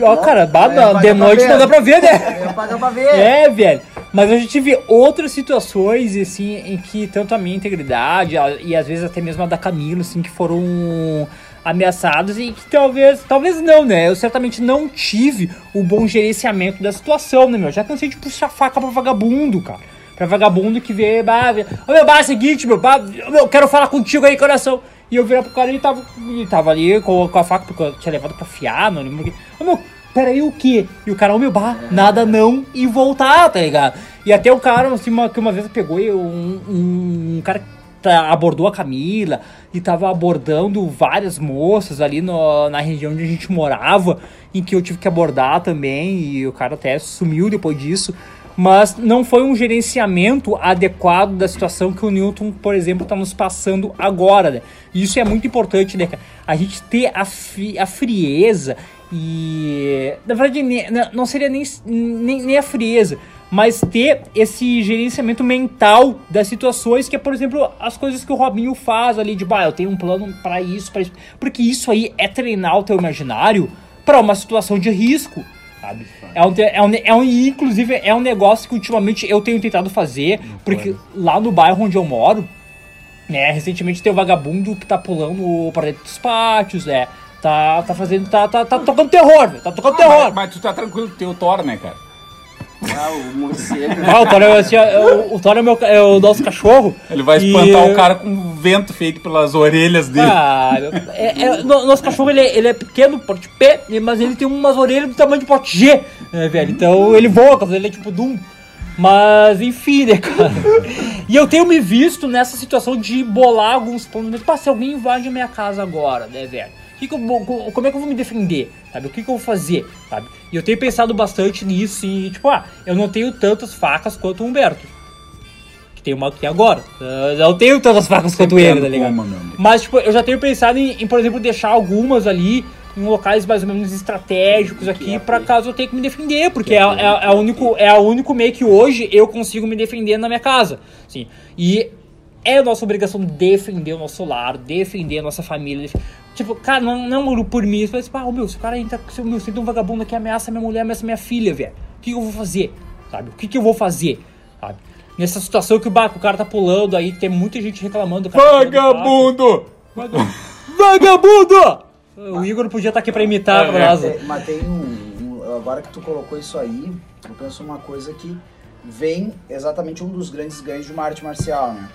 Ó, cara, bah, É, de noite não dá pra ver, né? Ver. É, velho. Mas eu já tive outras situações, assim, em que tanto a minha integridade e às vezes até mesmo a da Camila, assim, que foram ameaçados e que talvez, talvez não, né? Eu certamente não tive o bom gerenciamento da situação, né, meu? Já cansei de puxar faca pra vagabundo, cara. Pra vagabundo que vê, bah, meu, bah, é seguinte, meu, bah, eu quero falar contigo aí, coração. E eu virar pro cara e ele tava, ele tava ali com, com a faca, porque eu tinha levado pra fiar, não lembro o que. Meu, peraí, o quê? E o cara, ô meu, bah, nada não, e voltar, tá ligado? E até o cara, assim, uma, que uma vez pegou e um, um, um cara tá- abordou a Camila e tava abordando várias moças ali no- na região onde a gente morava, em que eu tive que abordar também, e o cara até sumiu depois disso. Mas não foi um gerenciamento adequado da situação que o Newton, por exemplo, está nos passando agora, né? Isso é muito importante, né? A gente ter a, a frieza E na verdade não seria nem, nem, nem a frieza, mas ter esse gerenciamento mental das situações, que é, por exemplo, as coisas que o Robinho faz ali, de, bah, eu tenho um plano pra isso, pra isso. Porque isso aí é treinar o teu imaginário pra uma situação de risco. Sabe? É um, é, um, é um, inclusive, é um negócio que ultimamente eu tenho tentado fazer, porque lá no bairro onde eu moro, né, recentemente tem o vagabundo que tá pulando pra dentro dos pátios, né? Tá, tá fazendo. Tá, tá, tá tocando terror, velho. Tá tocando terror. Mas, mas tu tá tranquilo, tem o Thor, né, cara? Ah, o morcego. Ah, o Thor é, assim, é o, o Thor é, meu, é o nosso cachorro. Ele vai E- espantar o cara com vento feito pelas orelhas dele. Ah, é, é, no- nosso cachorro ele, é- ele é pequeno, porte P, mas ele tem umas orelhas do tamanho de porte G, né, velho? Então ele voa, ele é tipo Doom. Mas enfim, né, cara? E eu tenho me visto nessa situação de bolar alguns planos. Mas, pá, se alguém invade a minha casa agora, né, velho? Que que eu vou- como é que eu vou me defender? Sabe? O que, que eu vou fazer? Sabe? E eu tenho pensado bastante nisso e, tipo, ah, eu não tenho tantas facas quanto o Humberto. Que tem uma aqui agora. Eu não tenho tantas facas quanto ele, tá ligado? Uma. Mas, tipo, eu já tenho pensado em, em, por exemplo, deixar algumas ali em locais mais ou menos estratégicos aqui, pra caso eu tenha que me defender, porque é, é, é, o único, é o único meio que hoje eu consigo me defender na minha casa. Sim. E é nossa obrigação defender o nosso lar, defender a nossa família. Tipo, cara, não, não por mim, mas, ah, meu, se o cara entra, se, meu, se tem um vagabundo aqui ameaça minha mulher, ameaça minha filha, velho. O que, que eu vou fazer? Sabe? O que, que eu vou fazer? Sabe? Nessa situação que o, ba- que o cara tá pulando aí, tem muita gente reclamando. tá Vagabundo! Vaga- Vagabundo! O Igor podia estar aqui pra imitar pra nós. É, mas tem um, um- Agora que tu colocou isso aí, eu penso uma coisa que vem exatamente um dos grandes ganhos de uma arte marcial, né?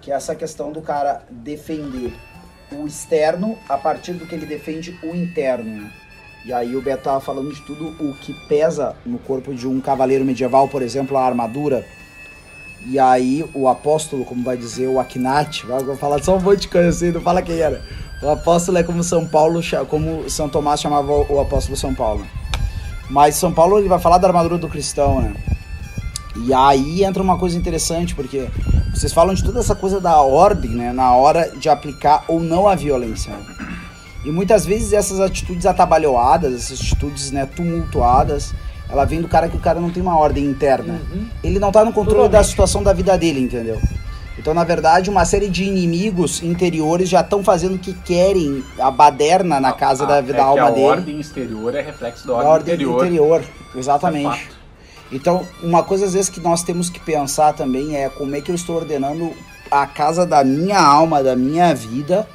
Que é essa questão do cara defender o externo a partir do que ele defende o interno. E aí o Beto tava falando de tudo o que pesa no corpo de um cavaleiro medieval, por exemplo, a armadura. E aí o apóstolo, como vai dizer o Aknat, vai falar só um monte de coisa assim, não fala quem era. O apóstolo é como São Paulo, como São Tomás chamava o o apóstolo São Paulo. Mas São Paulo ele vai falar da armadura do cristão, né? E aí entra uma coisa interessante, porque vocês falam de toda essa coisa da ordem, né? Na hora de aplicar ou não a violência. E muitas vezes essas atitudes atabalhoadas, essas atitudes né, tumultuadas, ela vem do cara que o cara não tem uma ordem interna. Ele não tá no controle da situação da vida dele, entendeu? Então, na verdade, uma série de inimigos interiores já estão fazendo o que querem a baderna na casa da, Ah, da é alma que a dele. ordem exterior é reflexo da Da ordem, ordem interior. interior. É Exatamente. fato. Então, uma coisa às vezes que nós temos que pensar também é como é que eu estou ordenando a casa da minha alma, da minha vida,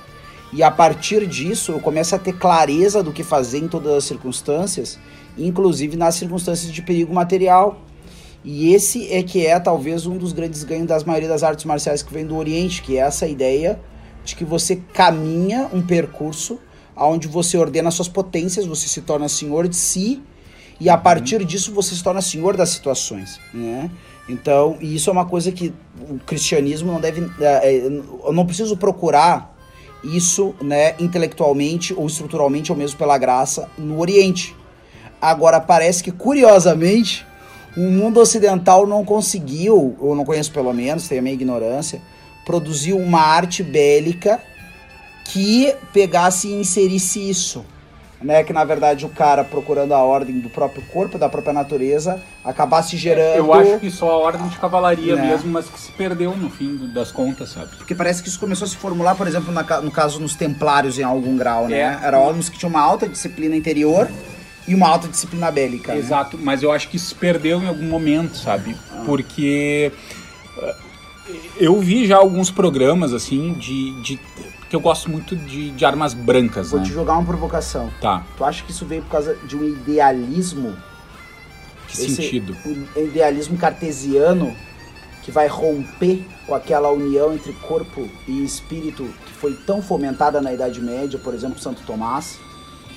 e a partir disso eu começo a ter clareza do que fazer em todas as circunstâncias, inclusive nas circunstâncias de perigo material. E esse é que é talvez um dos grandes ganhos das maioria das artes marciais que vem do Oriente, que é essa ideia de que você caminha um percurso onde você ordena suas potências, você se torna senhor de si e a partir disso você se torna senhor das situações, né? Então, e isso é uma coisa que o cristianismo não deve, é, é, eu não preciso procurar isso, né, intelectualmente ou estruturalmente ou mesmo pela graça no Oriente. Agora parece que curiosamente o mundo ocidental não conseguiu, ou não conheço pelo menos, tenho a minha ignorância, produzir uma arte bélica que pegasse e inserisse isso. Né, que na verdade o cara procurando a ordem do próprio corpo, da própria natureza, acabasse gerando. Eu acho que só a ordem de cavalaria Né? mesmo, mas que se perdeu no fim das contas, sabe? Porque parece que isso começou a se formular, por exemplo, na no caso nos templários em algum grau, né? É. Era homens que tinham uma alta disciplina interior e uma alta disciplina bélica. né? Exato, mas eu acho que isso se perdeu em algum momento, sabe? Porque eh, eu vi já alguns programas, assim, de. de que eu gosto muito de, de armas brancas, Vou né? te jogar uma provocação. Tá, Tu acha que isso veio por causa de um idealismo? que Esse- sentido? Um idealismo cartesiano que vai romper com aquela união entre corpo e espírito que foi tão fomentada na Idade Média, por exemplo, Santo Tomás,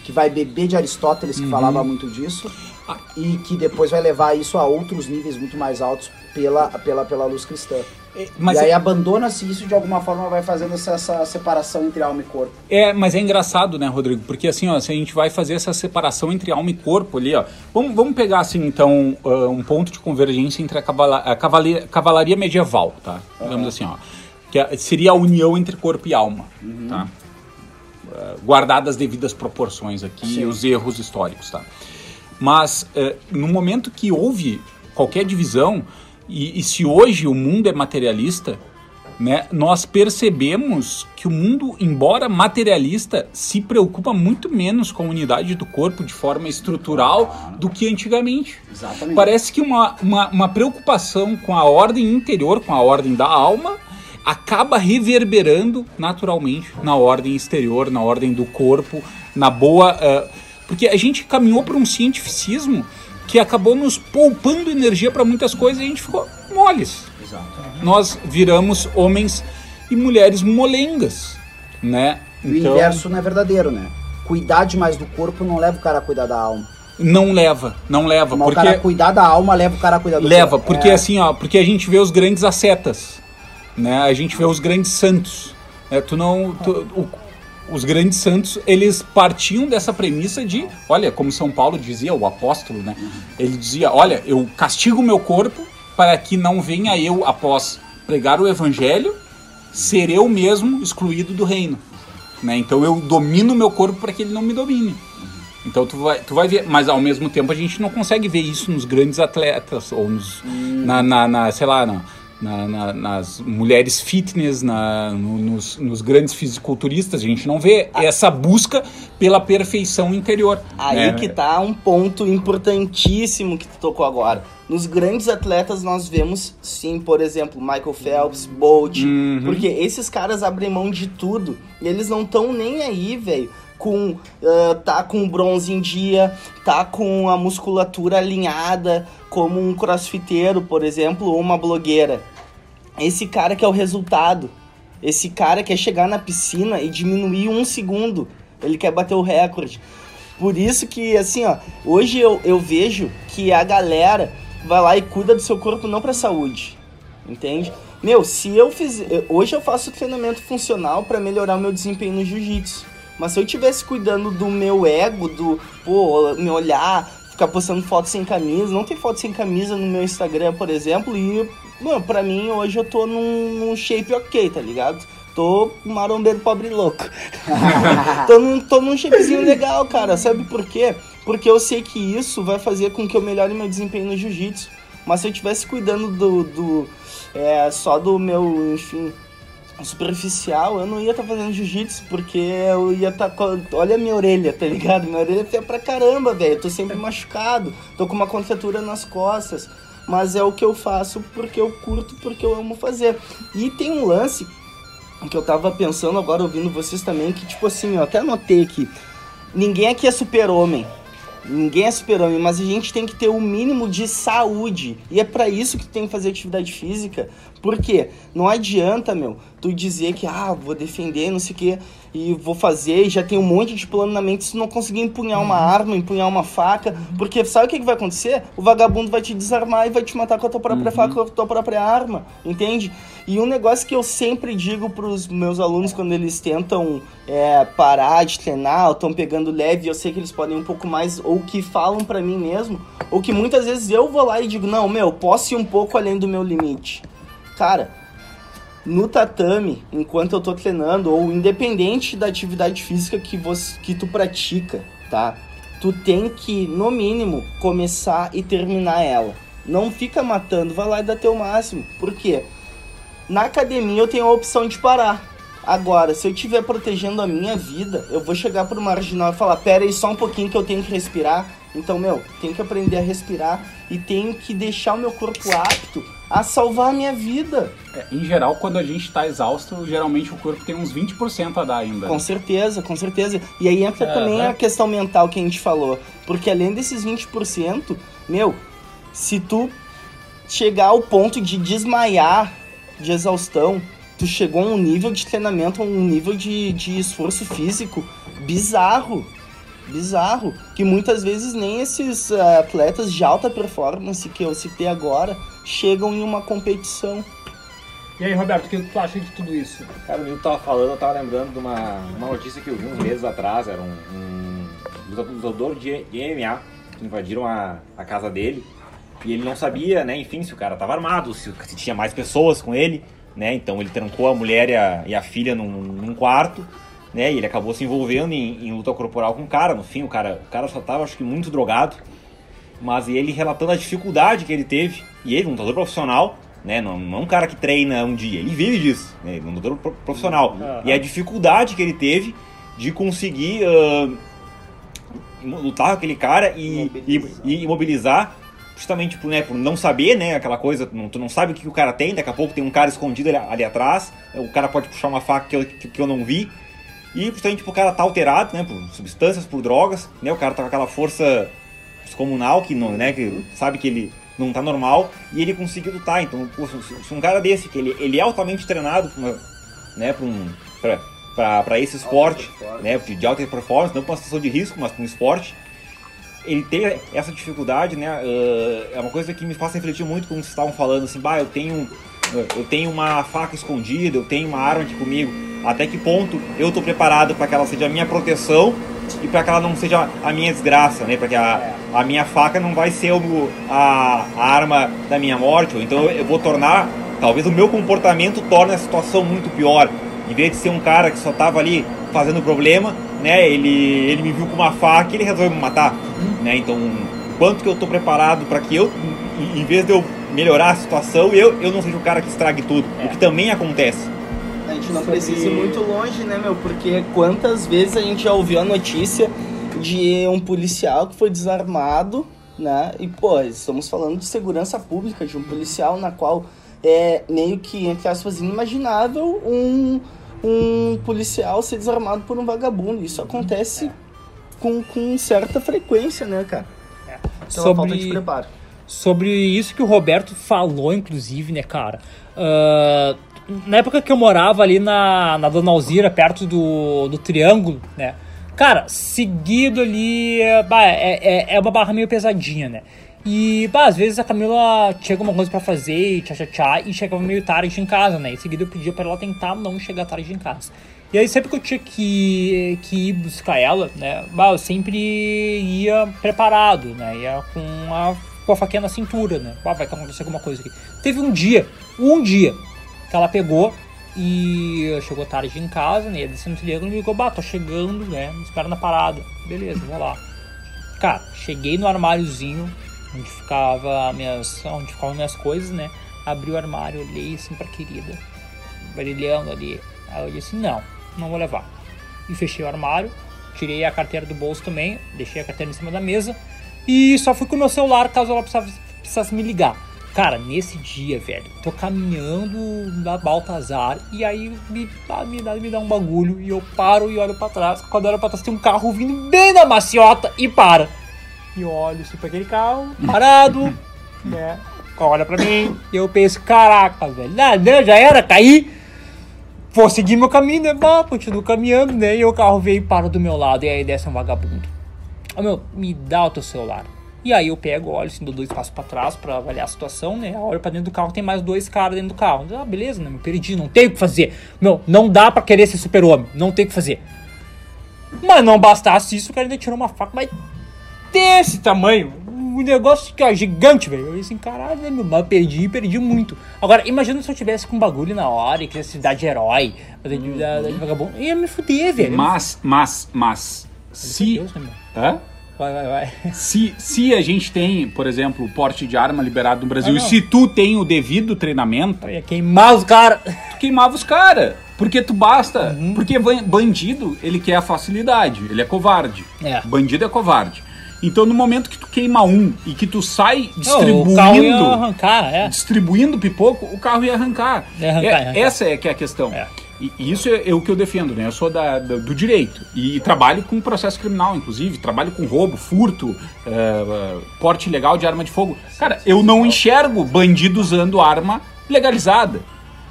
que vai beber de Aristóteles, que falava muito disso, Ah. e que depois vai levar isso a outros níveis muito mais altos pela, pela, pela luz cristã. É, Mas e aí é, abandona-se isso de alguma forma, vai fazendo essa, essa separação entre alma e corpo. é, mas é engraçado, né, Rodrigo? Porque assim, ó, se a gente vai fazer essa separação entre alma e corpo ali, ó. Vamos, vamos pegar, assim, então, ah, um ponto de convergência entre a, cavala, a cavalaria, cavalaria medieval, tá? Digamos assim, ó. Que é- seria a união entre corpo e alma, tá? eh, guardadas as devidas proporções aqui, os erros históricos, tá? Mas eh, no momento que houve qualquer divisão, e, e se hoje o mundo é materialista, né, nós percebemos que o mundo, embora materialista, se preocupa muito menos com a unidade do corpo de forma estrutural do que antigamente. Exatamente. Parece que uma, uma, uma preocupação com a ordem interior, com a ordem da alma, acaba reverberando naturalmente na ordem exterior, na ordem do corpo, na boa. eh, porque a gente caminhou para um cientificismo que acabou nos poupando energia para muitas coisas e a gente ficou moles. Nós viramos homens e mulheres molengas, né? E o inverso não é verdadeiro, né? Cuidar demais do corpo não leva o cara a cuidar da alma. não leva, não leva, Mas o porque cara cuidar da alma leva o cara a cuidar do leva, corpo. porque É. assim, ó, porque a gente vê os grandes ascetas, né? A gente vê os grandes santos, né? Tu não, tu- o- os grandes santos, eles partiam dessa premissa de, olha, como São Paulo dizia, o apóstolo, né? Ele dizia, olha, eu castigo o meu corpo para que não venha eu após pregar o evangelho ser eu mesmo excluído do reino, né? Então eu domino o meu corpo para que ele não me domine. Então tu vai, tu vai ver, mas ao mesmo tempo a gente não consegue ver isso nos grandes atletas ou nos, na, na, na, sei lá, na, na- na- nas mulheres fitness, na, no- nos, nos grandes fisiculturistas. A gente não vê essa busca pela perfeição interior. Aí né? que tá um ponto importantíssimo que tu tocou agora. Nos grandes atletas nós vemos, sim, por exemplo, Michael Phelps, Bolt, Uhum. porque esses caras abrem mão de tudo e eles não estão nem aí, velho, com ah, tá com bronze em dia, tá com a musculatura alinhada, como um crossfiteiro, por exemplo, ou uma blogueira. Esse cara que é o resultado. Esse cara quer chegar na piscina e diminuir um segundo. Ele quer bater o recorde. Por isso que, assim, ó, hoje eu, eu vejo que a galera vai lá e cuida do seu corpo não pra saúde. Entende? Meu, se eu fizer. Hoje eu faço treinamento funcional pra melhorar o meu desempenho no jiu-jitsu. Mas se eu tivesse cuidando do meu ego, do, pô, me olhar, ficar postando fotos sem camisa, não tem foto sem camisa no meu Instagram, por exemplo, e, mano, pra mim hoje eu tô num, num shape ok, tá ligado? Tô marombeiro pobre louco. [LAUGHS] tô, num, tô num shapezinho legal, cara. Sabe por quê? Porque eu sei que isso vai fazer com que eu melhore meu desempenho no jiu-jitsu. Mas se eu tivesse cuidando do, do é, só do meu, enfim, superficial, eu não ia estar fazendo jiu-jitsu, porque eu ia estar com. Olha a minha orelha, tá ligado? Minha orelha é feia pra caramba, velho. Eu tô sempre machucado, tô com uma contratura nas costas. Mas é o que eu faço porque eu curto, porque eu amo fazer. E tem um lance que eu tava pensando agora, ouvindo vocês também, que tipo assim, eu até anotei aqui. Ninguém aqui é super-homem. Ninguém é super-homem, mas a gente tem que ter o mínimo de saúde. E é pra isso que tem que fazer atividade física. Por quê? Não adianta, meu, tu dizer que, ah, vou defender, não sei o quê, e vou fazer, e já tem um monte de plano na mente, se não conseguir empunhar uma arma, empunhar uma faca, porque sabe o que, que vai acontecer? O vagabundo vai te desarmar e vai te matar com a tua própria faca, com a tua própria arma, entende? E um negócio que eu sempre digo pros meus alunos quando eles tentam é, parar de treinar, ou estão pegando leve, eu sei que eles podem um pouco mais, ou que falam pra mim mesmo, ou que muitas vezes eu vou lá e digo, não, meu, posso ir um pouco além do meu limite. Cara, no tatame, enquanto eu tô treinando, ou independente da atividade física que, você, que tu pratica, tá? Tu tem que, no mínimo, começar e terminar ela. Não fica matando, vai lá e dá teu máximo. Por quê? Na academia eu tenho a opção de parar. Agora, se eu estiver protegendo a minha vida, eu vou chegar pro marginal e falar: pera aí só um pouquinho que eu tenho que respirar. Então, meu, tenho que aprender a respirar e tenho que deixar o meu corpo apto a salvar a minha vida. É, em geral, quando a gente tá exausto, geralmente o corpo tem uns 20% a dar ainda. Com certeza, com certeza. E aí entra também Aham. a questão mental que a gente falou. Porque além desses 20%, meu, se tu chegar ao ponto de desmaiar de exaustão, tu chegou a um nível de treinamento, um nível de, de esforço físico bizarro. Bizarro. Que muitas vezes nem esses ah, atletas de alta performance que eu citei agora chegam em uma competição. E aí, Roberto, o que tu acha de tudo isso? Cara, o Nilton tava falando, eu tava lembrando de uma, uma notícia que eu vi uns meses atrás, era um, um lutador de, de MMA, que invadiram a, a casa dele, e ele não sabia, né, enfim, se o cara tava armado, se, se tinha mais pessoas com ele, né, então ele trancou a mulher e a, e a filha num, num quarto, né? E ele acabou se envolvendo em, em luta corporal com o cara. No fim, o cara, o cara só tava, acho que, muito drogado. Mas ele relatando a dificuldade que ele teve, e ele, um lutador profissional, né? Não, não é um cara que treina um dia, ele vive disso, né? Ele é um lutador pro- profissional. E a dificuldade que ele teve de conseguir ah, lutar com aquele cara e, e, e imobilizar justamente por, né, por não saber, né, aquela coisa, não, tu não sabe o que o cara tem, daqui a pouco tem um cara escondido ali, ali atrás, o cara pode puxar uma faca que eu, que, que eu não vi, e justamente o cara tá alterado, né, por substâncias, por drogas, né, o cara tá com aquela força descomunal que não, né, que sabe que ele não tá normal, e ele conseguiu lutar, então, se, um cara desse, que ele, ele é altamente treinado pra uma, né, pra um... Pra, pra, pra esse esporte, né, de alta performance, não pra uma situação de risco, mas pra um esporte, ele ter essa dificuldade, né, ah, é uma coisa que me faz refletir muito quando vocês estavam falando assim, bah, eu tenho, eu tenho uma faca escondida, eu tenho uma arma aqui comigo, até que ponto eu tô preparado para que ela seja a minha proteção e para que ela não seja a minha desgraça, né, porque a, a minha faca não vai ser o, a, a arma da minha morte, ou então eu vou tornar, talvez o meu comportamento torne a situação muito pior, em vez de ser um cara que só tava ali fazendo problema, né? Ele, ele me viu com uma faca e ele resolveu me matar, né? Então, quanto que eu tô preparado para que eu, em vez de eu melhorar a situação, eu, eu não seja o cara que estrague tudo, o que também acontece. A gente não Sobre- precisa ir muito longe, né, meu? Porque quantas vezes a gente já ouviu a notícia de um policial que foi desarmado, né? E, pô, estamos falando de segurança pública, de um policial na qual é meio que, entre aspas, inimaginável um, um policial ser desarmado por um vagabundo. Isso acontece com, com certa frequência, né, cara? Pela falta de Sobre, preparo. Sobre isso que o Roberto falou, inclusive, né, cara? Ah, na época que eu morava ali na, na Dona Alzira, perto do, do Triângulo, né? Cara, seguido ali, bah, é, é, é uma barra meio pesadinha, né? E, bah, às vezes a Camila tinha alguma coisa pra fazer, e tchá, tchá, tchá, e chegava meio tarde em casa, né? Em seguida eu pedia pra ela tentar não chegar tarde em casa. E aí sempre que eu tinha que, que ir buscar ela, né? Bah, eu sempre ia preparado, né? Ia com a, com a faquinha na cintura, né? Bah, vai acontecer alguma coisa aqui. Teve um dia, um dia, que ela pegou e chegou tarde em casa, né? Descendo o triângulo e me ligou, bah, tô chegando, né? Me espera na parada. Beleza, vou lá. Cara, cheguei no armáriozinho onde ficava minhas, onde ficavam minhas coisas, né? Abri o armário, olhei assim pra querida, brilhando ali. Aí eu disse, não, não vou levar. E fechei o armário, tirei a carteira do bolso também, deixei a carteira em cima da mesa e só fui com o meu celular caso ela precisasse, precisasse me ligar. Cara, nesse dia, velho, tô caminhando na Baltazar e aí me, dá- me, dá, me dá um bagulho e eu paro e olho pra trás. Quando eu olho pra trás tem um carro vindo bem da maciota e para. E olho assim pra aquele carro, parado, [LAUGHS] né? Olha pra mim e eu penso, caraca, velho, nada, já era, caí. Vou seguir meu caminho, né? Bah, continuo caminhando, né? E o carro veio e para do meu lado. E aí desce um vagabundo. Ô meu, me dá o teu celular. E aí eu pego, olho assim, dou dois passos pra trás pra avaliar a situação, né? Olho pra dentro do carro, tem mais dois caras dentro do carro. Ah, beleza, né? Me perdi, não tem o que fazer. Meu, não dá pra querer ser super-homem. Não tem o que fazer. Mas não bastasse isso, o cara ainda tirou uma faca, mas desse tamanho. Um negócio que é gigante, velho. Eu disse assim, caralho, né, meu? Mas perdi, perdi muito. Agora, imagina se eu tivesse com um bagulho na hora e quisesse dar de herói, fazer de, da- de vagabundo. Ia me fuder, velho. Mas, mas, mas, se... Deus, né? Hã? Vai, vai, vai. Se, se a gente tem, por exemplo, o porte de arma liberado no Brasil, Ah, e se tu tem o devido treinamento, Eu ia queimar os caras. tu queimava os caras. Porque tu basta. Uhum. Porque ban- bandido, ele quer a facilidade, ele é covarde. É. Bandido é covarde. Então no momento que tu queima um e que tu sai O carro ia distribuindo, arrancar, é. distribuindo pipoco, o carro ia arrancar. Ia arrancar, É- ia arrancar. Essa é que é a questão. É. E isso é, é o que eu defendo, né? Eu sou da, da- do direito e, trabalho com processo criminal, inclusive, trabalho com roubo, furto, é, é, porte ilegal de arma de fogo. Cara, eu não enxergo bandido usando arma legalizada.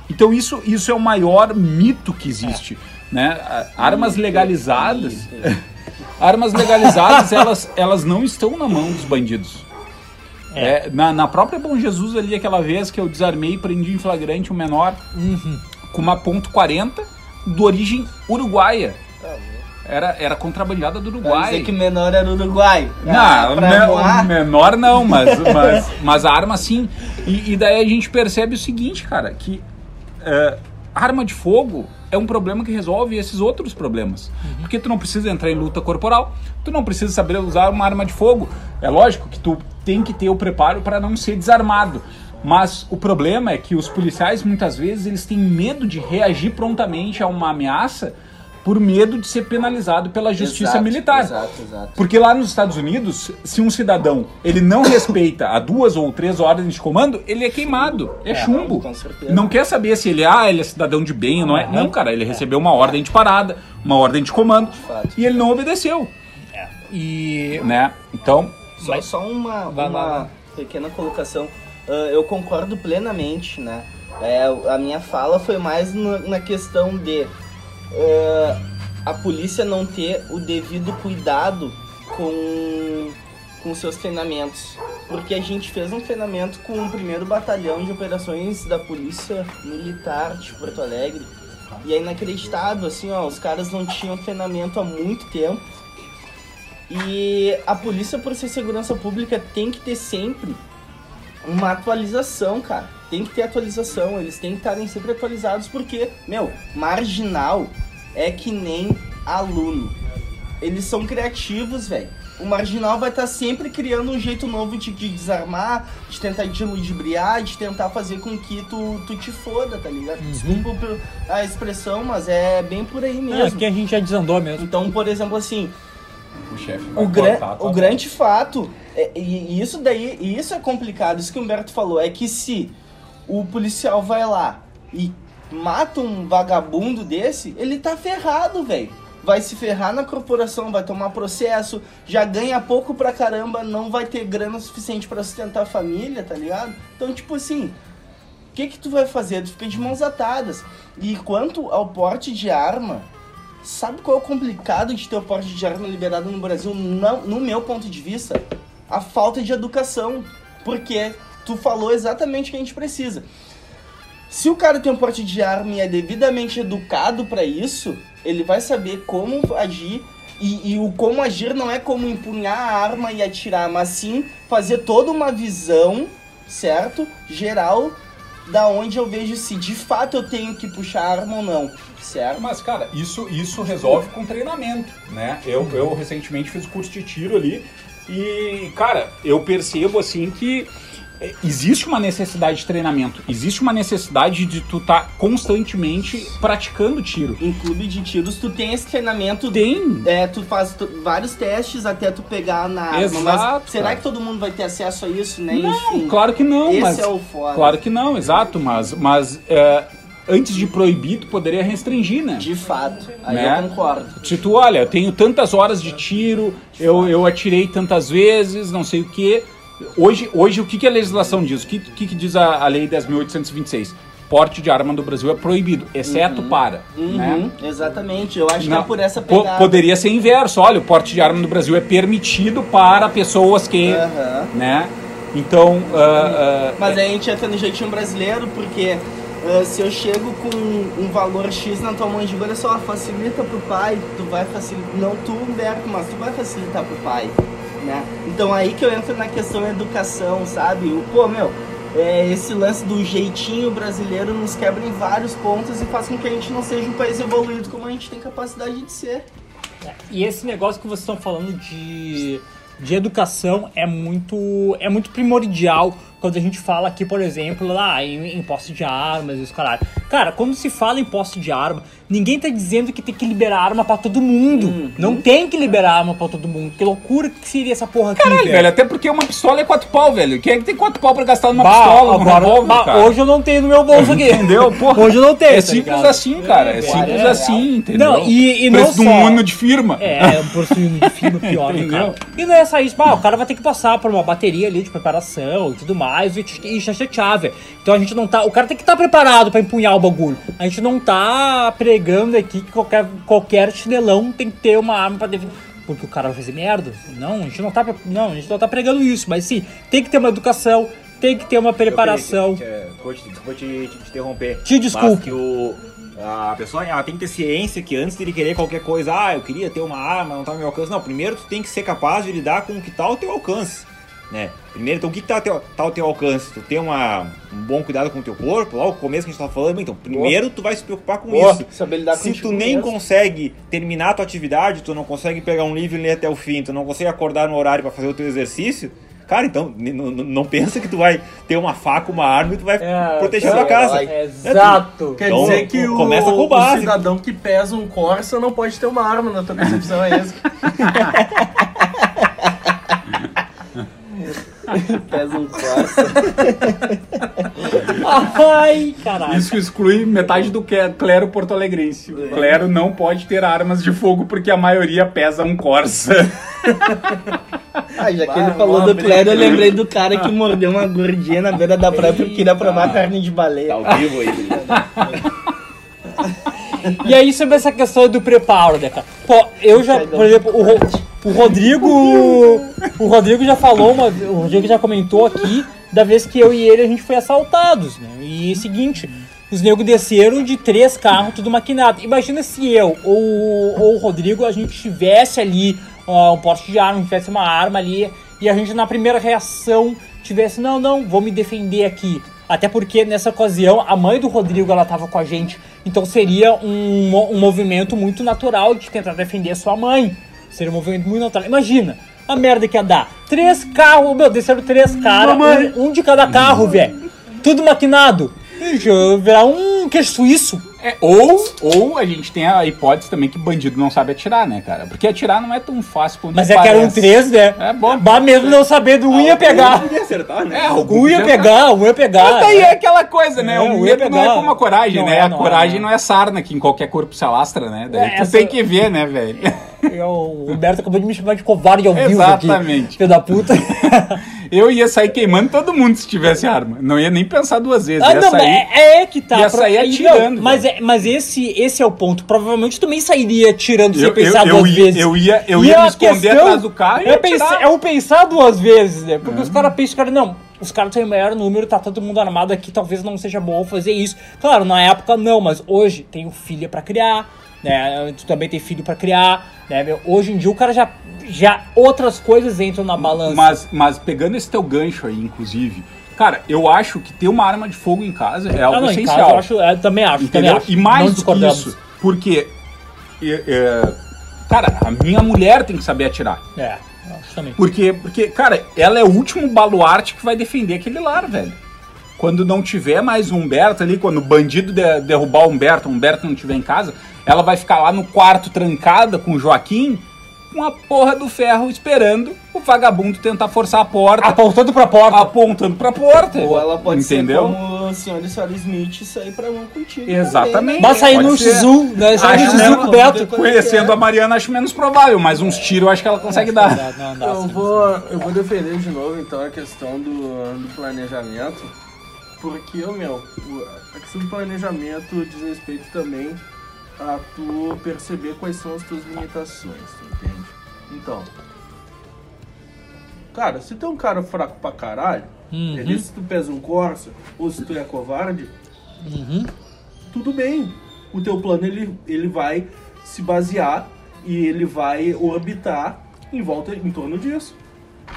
Então isso, isso é o maior mito que existe, né? A- Armas legalizadas, [LAUGHS] armas legalizadas, elas, elas não estão na mão dos bandidos. É, na, na própria Bom Jesus ali, aquela vez que eu desarmei e prendi em flagrante um menor com uma ponto .40 de origem uruguaia. Era, era contrabandeada do Uruguai. dizer que menor era uruguai. Não, Ah, me- menor não, mas, [LAUGHS] mas, mas a arma sim. E, e daí a gente percebe o seguinte, cara, que é, arma de fogo é um problema que resolve esses outros problemas. Porque tu não precisa entrar em luta corporal, tu não precisa saber usar uma arma de fogo. É lógico que tu tem que ter o preparo para não ser desarmado. Mas o problema é que os policiais muitas vezes eles têm medo de reagir prontamente a uma ameaça por medo de ser penalizado pela justiça Exato, militar. Exato, exato. Porque lá nos Estados Unidos, se um cidadão ele não respeita a duas ou três ordens de comando, ele é queimado, é, chumbo. com certeza. Não quer saber se ele, ah, ele é cidadão de bem ou não é. Não, cara, ele recebeu uma ordem de parada, uma ordem de comando fato. e ele não obedeceu, E. né? Então, Só, só uma, Vai uma vai. pequena colocação. Ah, eu concordo plenamente, né? É, a minha fala foi mais no- na questão de ah, a polícia não ter o devido cuidado com, com seus treinamentos. Porque a gente fez um treinamento com o primeiro batalhão de operações da Polícia Militar de Porto Alegre. E é inacreditável, assim, ó, os caras não tinham treinamento há muito tempo. E a polícia, por ser segurança pública, tem que ter sempre uma atualização, cara. Tem que ter atualização. Eles têm que estarem sempre atualizados, porque, meu, marginal é que nem aluno. Eles são criativos, velho. O marginal vai estar sempre criando um jeito novo de, de desarmar, de tentar te ludibriar, de tentar fazer com que tu, tu te foda, tá ligado? Desculpa por- a expressão, mas é bem por aí É, mesmo. aqui a gente já desandou mesmo. Então, por exemplo, assim, o chefe vai o, gran- tá o grande fato, é- e e isso daí, e isso é complicado, isso que o Humberto falou, é que se o policial vai lá e mata um vagabundo desse, ele tá ferrado, velho. Vai se ferrar na corporação, vai tomar processo, já ganha pouco pra caramba, não vai ter grana suficiente pra sustentar a família, tá ligado? Então, tipo assim, o que que tu vai fazer? Tu fica de mãos atadas. E quanto ao porte de arma, sabe qual é o complicado de ter o porte de arma liberado no Brasil? Não, no meu ponto de vista, a falta de educação. Porque tu falou exatamente o que a gente precisa. Se o cara tem um porte de arma e é devidamente educado pra isso, ele vai saber como agir. E, e o como agir não é como empunhar a arma e atirar, mas sim fazer toda uma visão, certo? Geral, da onde eu vejo se de fato eu tenho que puxar a arma ou não, certo? Mas, cara, isso, isso resolve com treinamento, né? Eu, eu recentemente fiz curso de tiro ali e, cara, eu percebo, assim, que é, existe uma necessidade de treinamento, existe uma necessidade de tu estar constantemente praticando tiro. Em clube de tiros, tu tem esse treinamento Tem, É, tu faz tu- vários testes até tu pegar na arma, Exato, mas será que todo mundo vai ter acesso a isso, né? Não, Enfim, claro que não, esse mas... é o foda. Claro que não, exato, mas, mas é, antes de proibir, tu poderia restringir, né? De fato, aí Né? eu concordo. Se tu, olha, eu tenho tantas horas de tiro, eu, eu atirei tantas vezes, não sei o quê. Hoje, hoje o que, que a legislação diz? O que, que, que diz a, a Lei 10.826? Porte de arma do Brasil é proibido, exceto para. Né? Uhum, exatamente, eu acho Não, que é por essa pegada. poderia ser inverso. Olha, o porte de arma no Brasil é permitido para pessoas que. Aham. Né? Então. ah, ah, Mas aí a gente entra no jeitinho brasileiro, porque ah, se eu chego com um valor X na tua digo, olha só, facilita pro pai, tu vai facilitar. Não tu, Humberto, mas tu vai facilitar pro pai. Né? Então aí que eu entro na questão educação, sabe? O, pô, meu, é, esse lance do jeitinho brasileiro nos quebra em vários pontos e faz com que a gente não seja um país evoluído como a gente tem capacidade de ser. E esse negócio que vocês estão falando de, de educação é muito, é muito primordial quando a gente fala aqui, por exemplo, lá em, em posse de armas e os caralho. Cara, quando se fala em posse de arma, ninguém tá dizendo que tem que liberar arma pra todo mundo. Não tem que liberar arma pra todo mundo. Que loucura que seria essa porra aqui, Caralho, velho, até porque uma pistola é quatro pau, velho. Quem é que tem quatro pau pra gastar numa Bah, pistola, agora, revólver, bah, cara? hoje eu não tenho no meu bolso aqui. Entendeu? [LAUGHS] Porra, Hoje eu não tenho. É tá simples ligado? assim, cara. É, É, simples é, assim, entendeu? Não, e, e não Preço de um só... ano de firma. É, um possuindo de filme pior, né, [LAUGHS] Entendeu? E não é só isso, pá, o cara vai ter que passar por uma bateria ali de preparação e tudo mais, e, e. Então a gente não tá. O cara tem que estar preparado pra empunhar o bagulho. A gente não tá pregando aqui que qualquer, qualquer chinelão tem que ter uma arma pra defender. Porque o cara vai fazer merda. Não, a gente não tá. Não, a gente não tá pregando isso, mas sim, tem que ter uma educação, tem que ter uma preparação. Desculpa te, desculpa te, te interromper. Te desculpe. Que o, a pessoa ela tem que ter ciência que antes de ele querer qualquer coisa, ah, eu queria ter uma arma, não tá ao meu alcance. Não, primeiro tu tem que ser capaz de lidar com o que tá ao teu alcance. Né? Primeiro, então o que, que tá, ao teu, tá ao teu alcance? Tu ter uma, um bom cuidado com o teu corpo, lá o começo que a gente tava falando, então primeiro tu vai se preocupar com Boa, isso. Se tu nem mesmo. consegue terminar a tua atividade, tu não consegue pegar um livro e ler até o fim, tu não consegue acordar no horário pra fazer o teu exercício, cara, então não [LAUGHS] pensa que tu vai ter uma faca, uma arma e tu vai É, proteger a é, tua casa. vai. É, exato. Quer Então, dizer que o, começa com o o básico. cidadão que pesa um Corsa não pode ter uma arma na tua concepção, é essa? [LAUGHS] [LAUGHS] Pesa um Corsa. [LAUGHS] Ai, caralho. Isso exclui metade do que- clero porto-alegrense. O clero não pode ter armas de fogo porque a maioria pesa um Corsa. Ah, já que Bah, ele falou do. Clério, eu lembrei do cara que mordeu uma gordinha na beira da praia porque queria provar carne de Tá baleia. ao vivo aí. [LAUGHS] E aí, sobre essa questão do preparo, né, cara? Pô, eu já, por exemplo, o, Ro- o Rodrigo. O Rodrigo já falou, uma, o Rodrigo já comentou aqui da vez que eu e ele a gente foi assaltados, né? E é o seguinte. Os negros desceram de três carros, tudo maquinado. Imagina se eu ou, ou o Rodrigo, a gente tivesse ali ó, um porte de arma, tivesse uma arma ali, e a gente na primeira reação tivesse, não, não, vou me defender aqui. Até porque nessa ocasião a mãe do Rodrigo ela tava com a gente, então seria um, um movimento muito natural de tentar defender a sua mãe. Seria um movimento muito natural. Imagina a merda que ia dar. Três carros, meu, desceram três caras, um, um de cada carro, velho. Tudo maquinado. Virar um queijo suíço. É, ou, ou a gente tem a hipótese também que bandido não sabe atirar, né, cara? Porque atirar não é tão fácil quanto Mas é que eram parece. três, né? É bom. Bah, mesmo não sabendo, um ia pegar. Podia acertar, né? É, Um ia pegar, um ia pegar. Mas daí é aquela coisa, né? É, o eu ia medo não é pegar. como a coragem, Não né? é, a não é, coragem não não é sarna que em qualquer corpo se alastra, né? Daí É, tu essa- tem que ver, né, velho? Eu- O Humberto acabou de me chamar de covarde ao vivo aqui. Exatamente. Filho da puta. [LAUGHS] Eu ia sair queimando todo mundo se tivesse arma. Não ia nem pensar duas vezes. Ah, ia não, sair... é, é que tá. ia Pro- sair não, atirando, mas, velho. é, mas esse, esse é o ponto. Provavelmente tu também sairia tirando sem Eu, eu, pensar eu, duas ia, vezes. eu ia, eu E ia me esconder atrás do carro e é, ia pensar, é o pensar duas vezes, né? Porque os caras pensam, cara, não, os caras têm o maior número, tá todo mundo armado aqui, talvez não seja bom fazer isso. Claro, na época não, mas hoje tem um filho pra criar, né? Tu também tem filho pra criar, né? meu? Hoje em dia o cara já, já outras coisas entram na balança. Mas, mas pegando esse teu gancho aí, inclusive, cara, eu acho que ter uma arma de fogo em casa é algo ah, não, essencial. casa eu acho, eu também acho, também Entendeu? acho. E mais do que isso, porque. é, é, cara, a minha mulher tem que saber atirar. É, acho também. Porque, porque, cara, ela é o último baluarte que vai defender aquele lar, velho. Quando não tiver mais o Humberto ali, quando o bandido de- derrubar o Humberto, o Humberto não estiver em casa, ela vai ficar lá no quarto trancada com o Joaquim, com a porra do ferro esperando o vagabundo tentar forçar a porta, Apontando pra porta. apontando pra porta. Ou ela pode Entendeu? ser como o senhor e senhora Smith sair pra mão contigo. Exatamente. também, né? Mas sair ser. X1, né? Sair Acho X1 mesmo. coberto. Conhecendo a Mariana, acho menos provável, mas uns tiros eu acho que ela consegue dar. Não, não dá, Eu vou, eu vou defender de novo então a questão do, do planejamento, porque, meu, a questão do planejamento diz respeito também a tu perceber quais são as tuas limitações, tu entende? Então, cara, se tu é um cara fraco pra caralho, Uhum. entendeu? se tu pesa um Corsa, ou se tu é covarde, Uhum. tudo bem. O teu plano ele, ele vai se basear e ele vai orbitar em volta, em torno disso.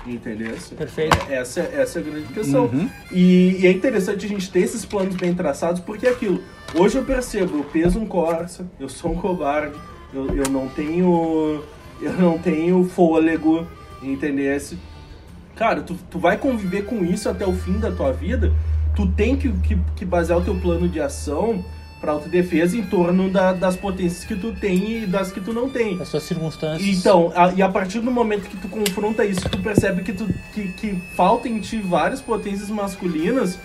Entendeu? Perfeito. Essa, essa é a grande questão. Uhum. E, e é interessante a gente ter esses planos bem traçados, porque é aquilo. Hoje eu percebo, eu peso um Corsa, eu sou um covarde, eu, eu não tenho. Eu não tenho fôlego, entendesse? Cara, tu, tu vai conviver com isso até o fim da tua vida, tu tem que, que, que basear o teu plano de ação para autodefesa em torno da- das potências que tu tem e das que tu não tem. As suas circunstâncias. Então, a- e a partir do momento que tu confronta isso, tu percebe que, tu, que, que falta em ti várias potências masculinas,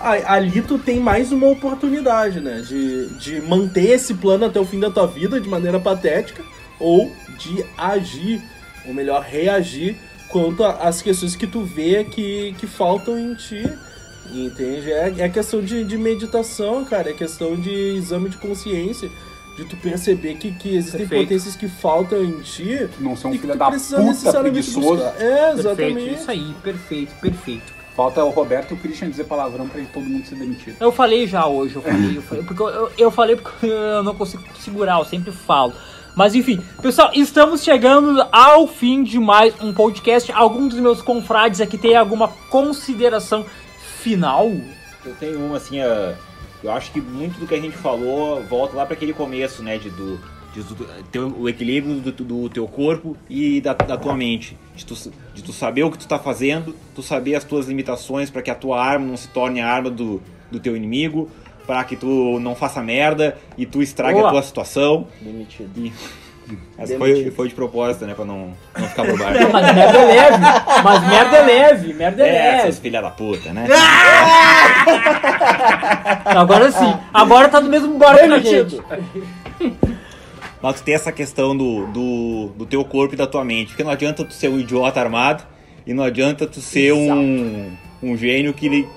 a- ali tu tem mais uma oportunidade, né? De, de manter esse plano até o fim da tua vida de maneira patética, ou de agir, ou melhor, reagir quanto às questões que tu vê que, que faltam em ti. Entende? É, é questão de, de meditação, cara. É questão de exame de consciência. De tu perceber que, que existem Perfeito. potências que faltam em ti. Não são e que filha tu da precisa puta necessariamente preguiçoso. buscar. É, Perfeito, exatamente. isso aí, perfeito, perfeito. Falta o Roberto e o Christian dizer palavrão pra todo mundo ser demitido. Eu falei já hoje, eu falei, eu falei porque eu, eu, eu falei porque eu não consigo segurar, eu sempre falo. Mas enfim, pessoal, estamos chegando ao fim de mais um podcast. Algum dos meus confrades aqui tem alguma consideração final? Eu tenho uma assim, eu acho que muito do que a gente falou volta lá para aquele começo, né, de, do, de ter o equilíbrio do, do teu corpo e da, da tua mente, de tu, de tu saber o que tu tá fazendo, tu saber as tuas limitações para que a tua arma não se torne a arma do, do teu inimigo, para que tu não faça merda e tu estrague Boa. a tua situação. Demitido. Essa foi, foi de propósito, né, para não, não ficar [LAUGHS] por Não, baixo. mas merda é leve. Mas merda é leve, merda é, É, leve. seus filha da puta, né? Agora sim. Agora tá do mesmo barco que a gente. Mas tu tem essa questão do, do, do teu corpo e da tua mente. Porque não adianta tu ser um idiota armado e não adianta tu ser um, um gênio que, ele-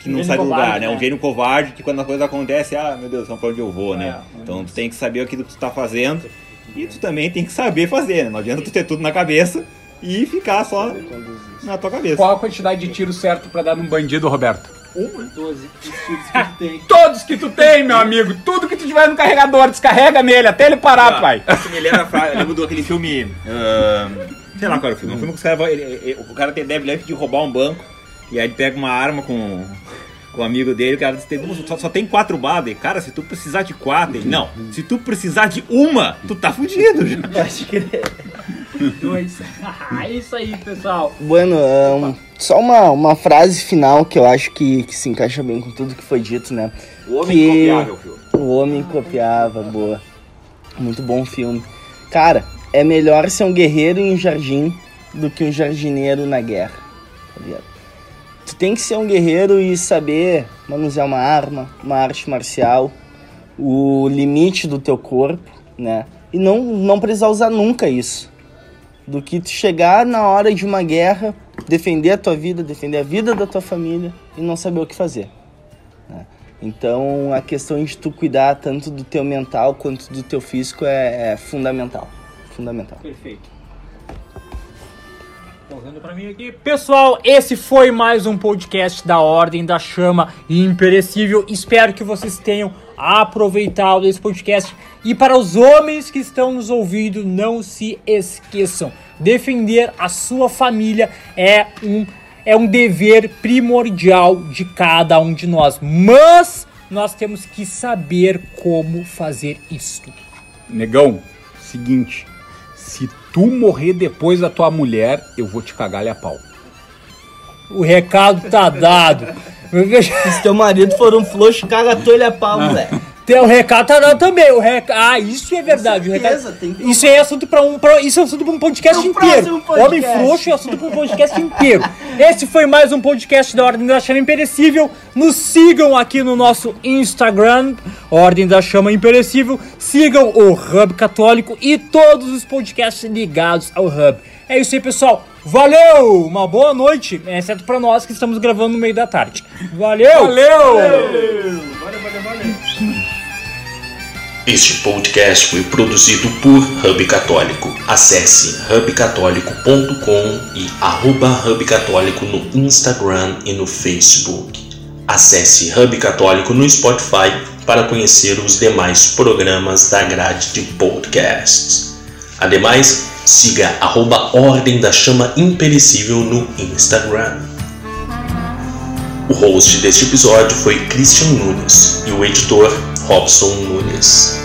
que não Gênio sai do lugar, né? né? Um gênio covarde que quando a coisa acontece, ah, meu Deus, pra onde eu vou, né? É, então tu tem que saber aquilo que tu tá fazendo e tu também tem que saber fazer, né? Não adianta tu ter tudo na cabeça e ficar só na tua cabeça. Qual a quantidade de tiro certo pra dar num bandido, Roberto? Uma, 12 os tiros que tu tem. Todos que tu tem, meu amigo. Tudo que tu tiver no carregador, descarrega nele até ele parar, pai. Isso me lembra, a fra- eu lembro daquele filme. ahn, sei lá qual era o filme. Um filme que os caras vão- ele- ele- o cara tem deve antes de roubar um banco. E aí ele pega uma arma com o amigo dele. O cara diz: tem, só, só tem quatro. Ele, Cara, se tu precisar de quatro. Ele, não, se tu precisar de uma, tu tá fudido já. [LAUGHS] Pode crer. Dois. [LAUGHS] É isso aí, pessoal. Bueno, ahn, só uma, uma frase final que eu acho que, que se encaixa bem com tudo que foi dito, né? O homem Que- incopiável, filho. O Homem Copiava, boa. Muito bom filme. Cara, é melhor ser um guerreiro em um jardim do que um jardineiro na guerra. Tá ligado? Tu tem que ser um guerreiro e saber manusear uma arma, uma arte marcial, o limite do teu corpo, né? E não, não precisar usar nunca isso. Do que tu chegar na hora de uma guerra, defender a tua vida, defender a vida da tua família e não saber o que fazer. né? Então a questão de tu cuidar tanto do teu mental quanto do teu físico é, é fundamental. Fundamental. Perfeito. Correndo pra mim aqui. Pessoal, esse foi mais um podcast da Ordem da Chama Imperecível. Espero que vocês tenham aproveitado esse podcast. E para os homens que estão nos ouvindo, não se esqueçam: defender a sua família é um, é um dever primordial de cada um de nós. Mas nós temos que saber como fazer isto. Negão, seguinte. Se tu morrer depois da tua mulher, eu vou te cagar a pau. O recado tá dado. [LAUGHS] Se teu marido for um frouxo, caga tu ele a pau, moleque. Tem o recado tá também. O reca... Ah, isso é verdade. o certeza, tem que- Isso é assunto para um, pra... isso é assunto para um podcast Pro inteiro. podcast. Homem frouxo é assunto para um podcast inteiro. [LAUGHS] Esse foi mais um podcast da Ordem da Chama Imperecível. Nos sigam aqui no nosso Instagram, Ordem da Chama Imperecível. Sigam o Hub Católico e todos os podcasts ligados ao Hub. É isso aí, pessoal. Valeu! Uma boa noite, exceto para nós que estamos gravando no meio da tarde. Valeu! Valeu! Este podcast foi produzido por Hub Católico. Acesse hubcatólico.com e arroba Hub Católico no Instagram e no Facebook. Acesse Hub Católico no Spotify para conhecer os demais programas da grade de podcasts. Ademais, siga arroba Ordem da Chama Imperecível no Instagram. O host deste episódio foi Christian Nunes e o editor Robson Nunes.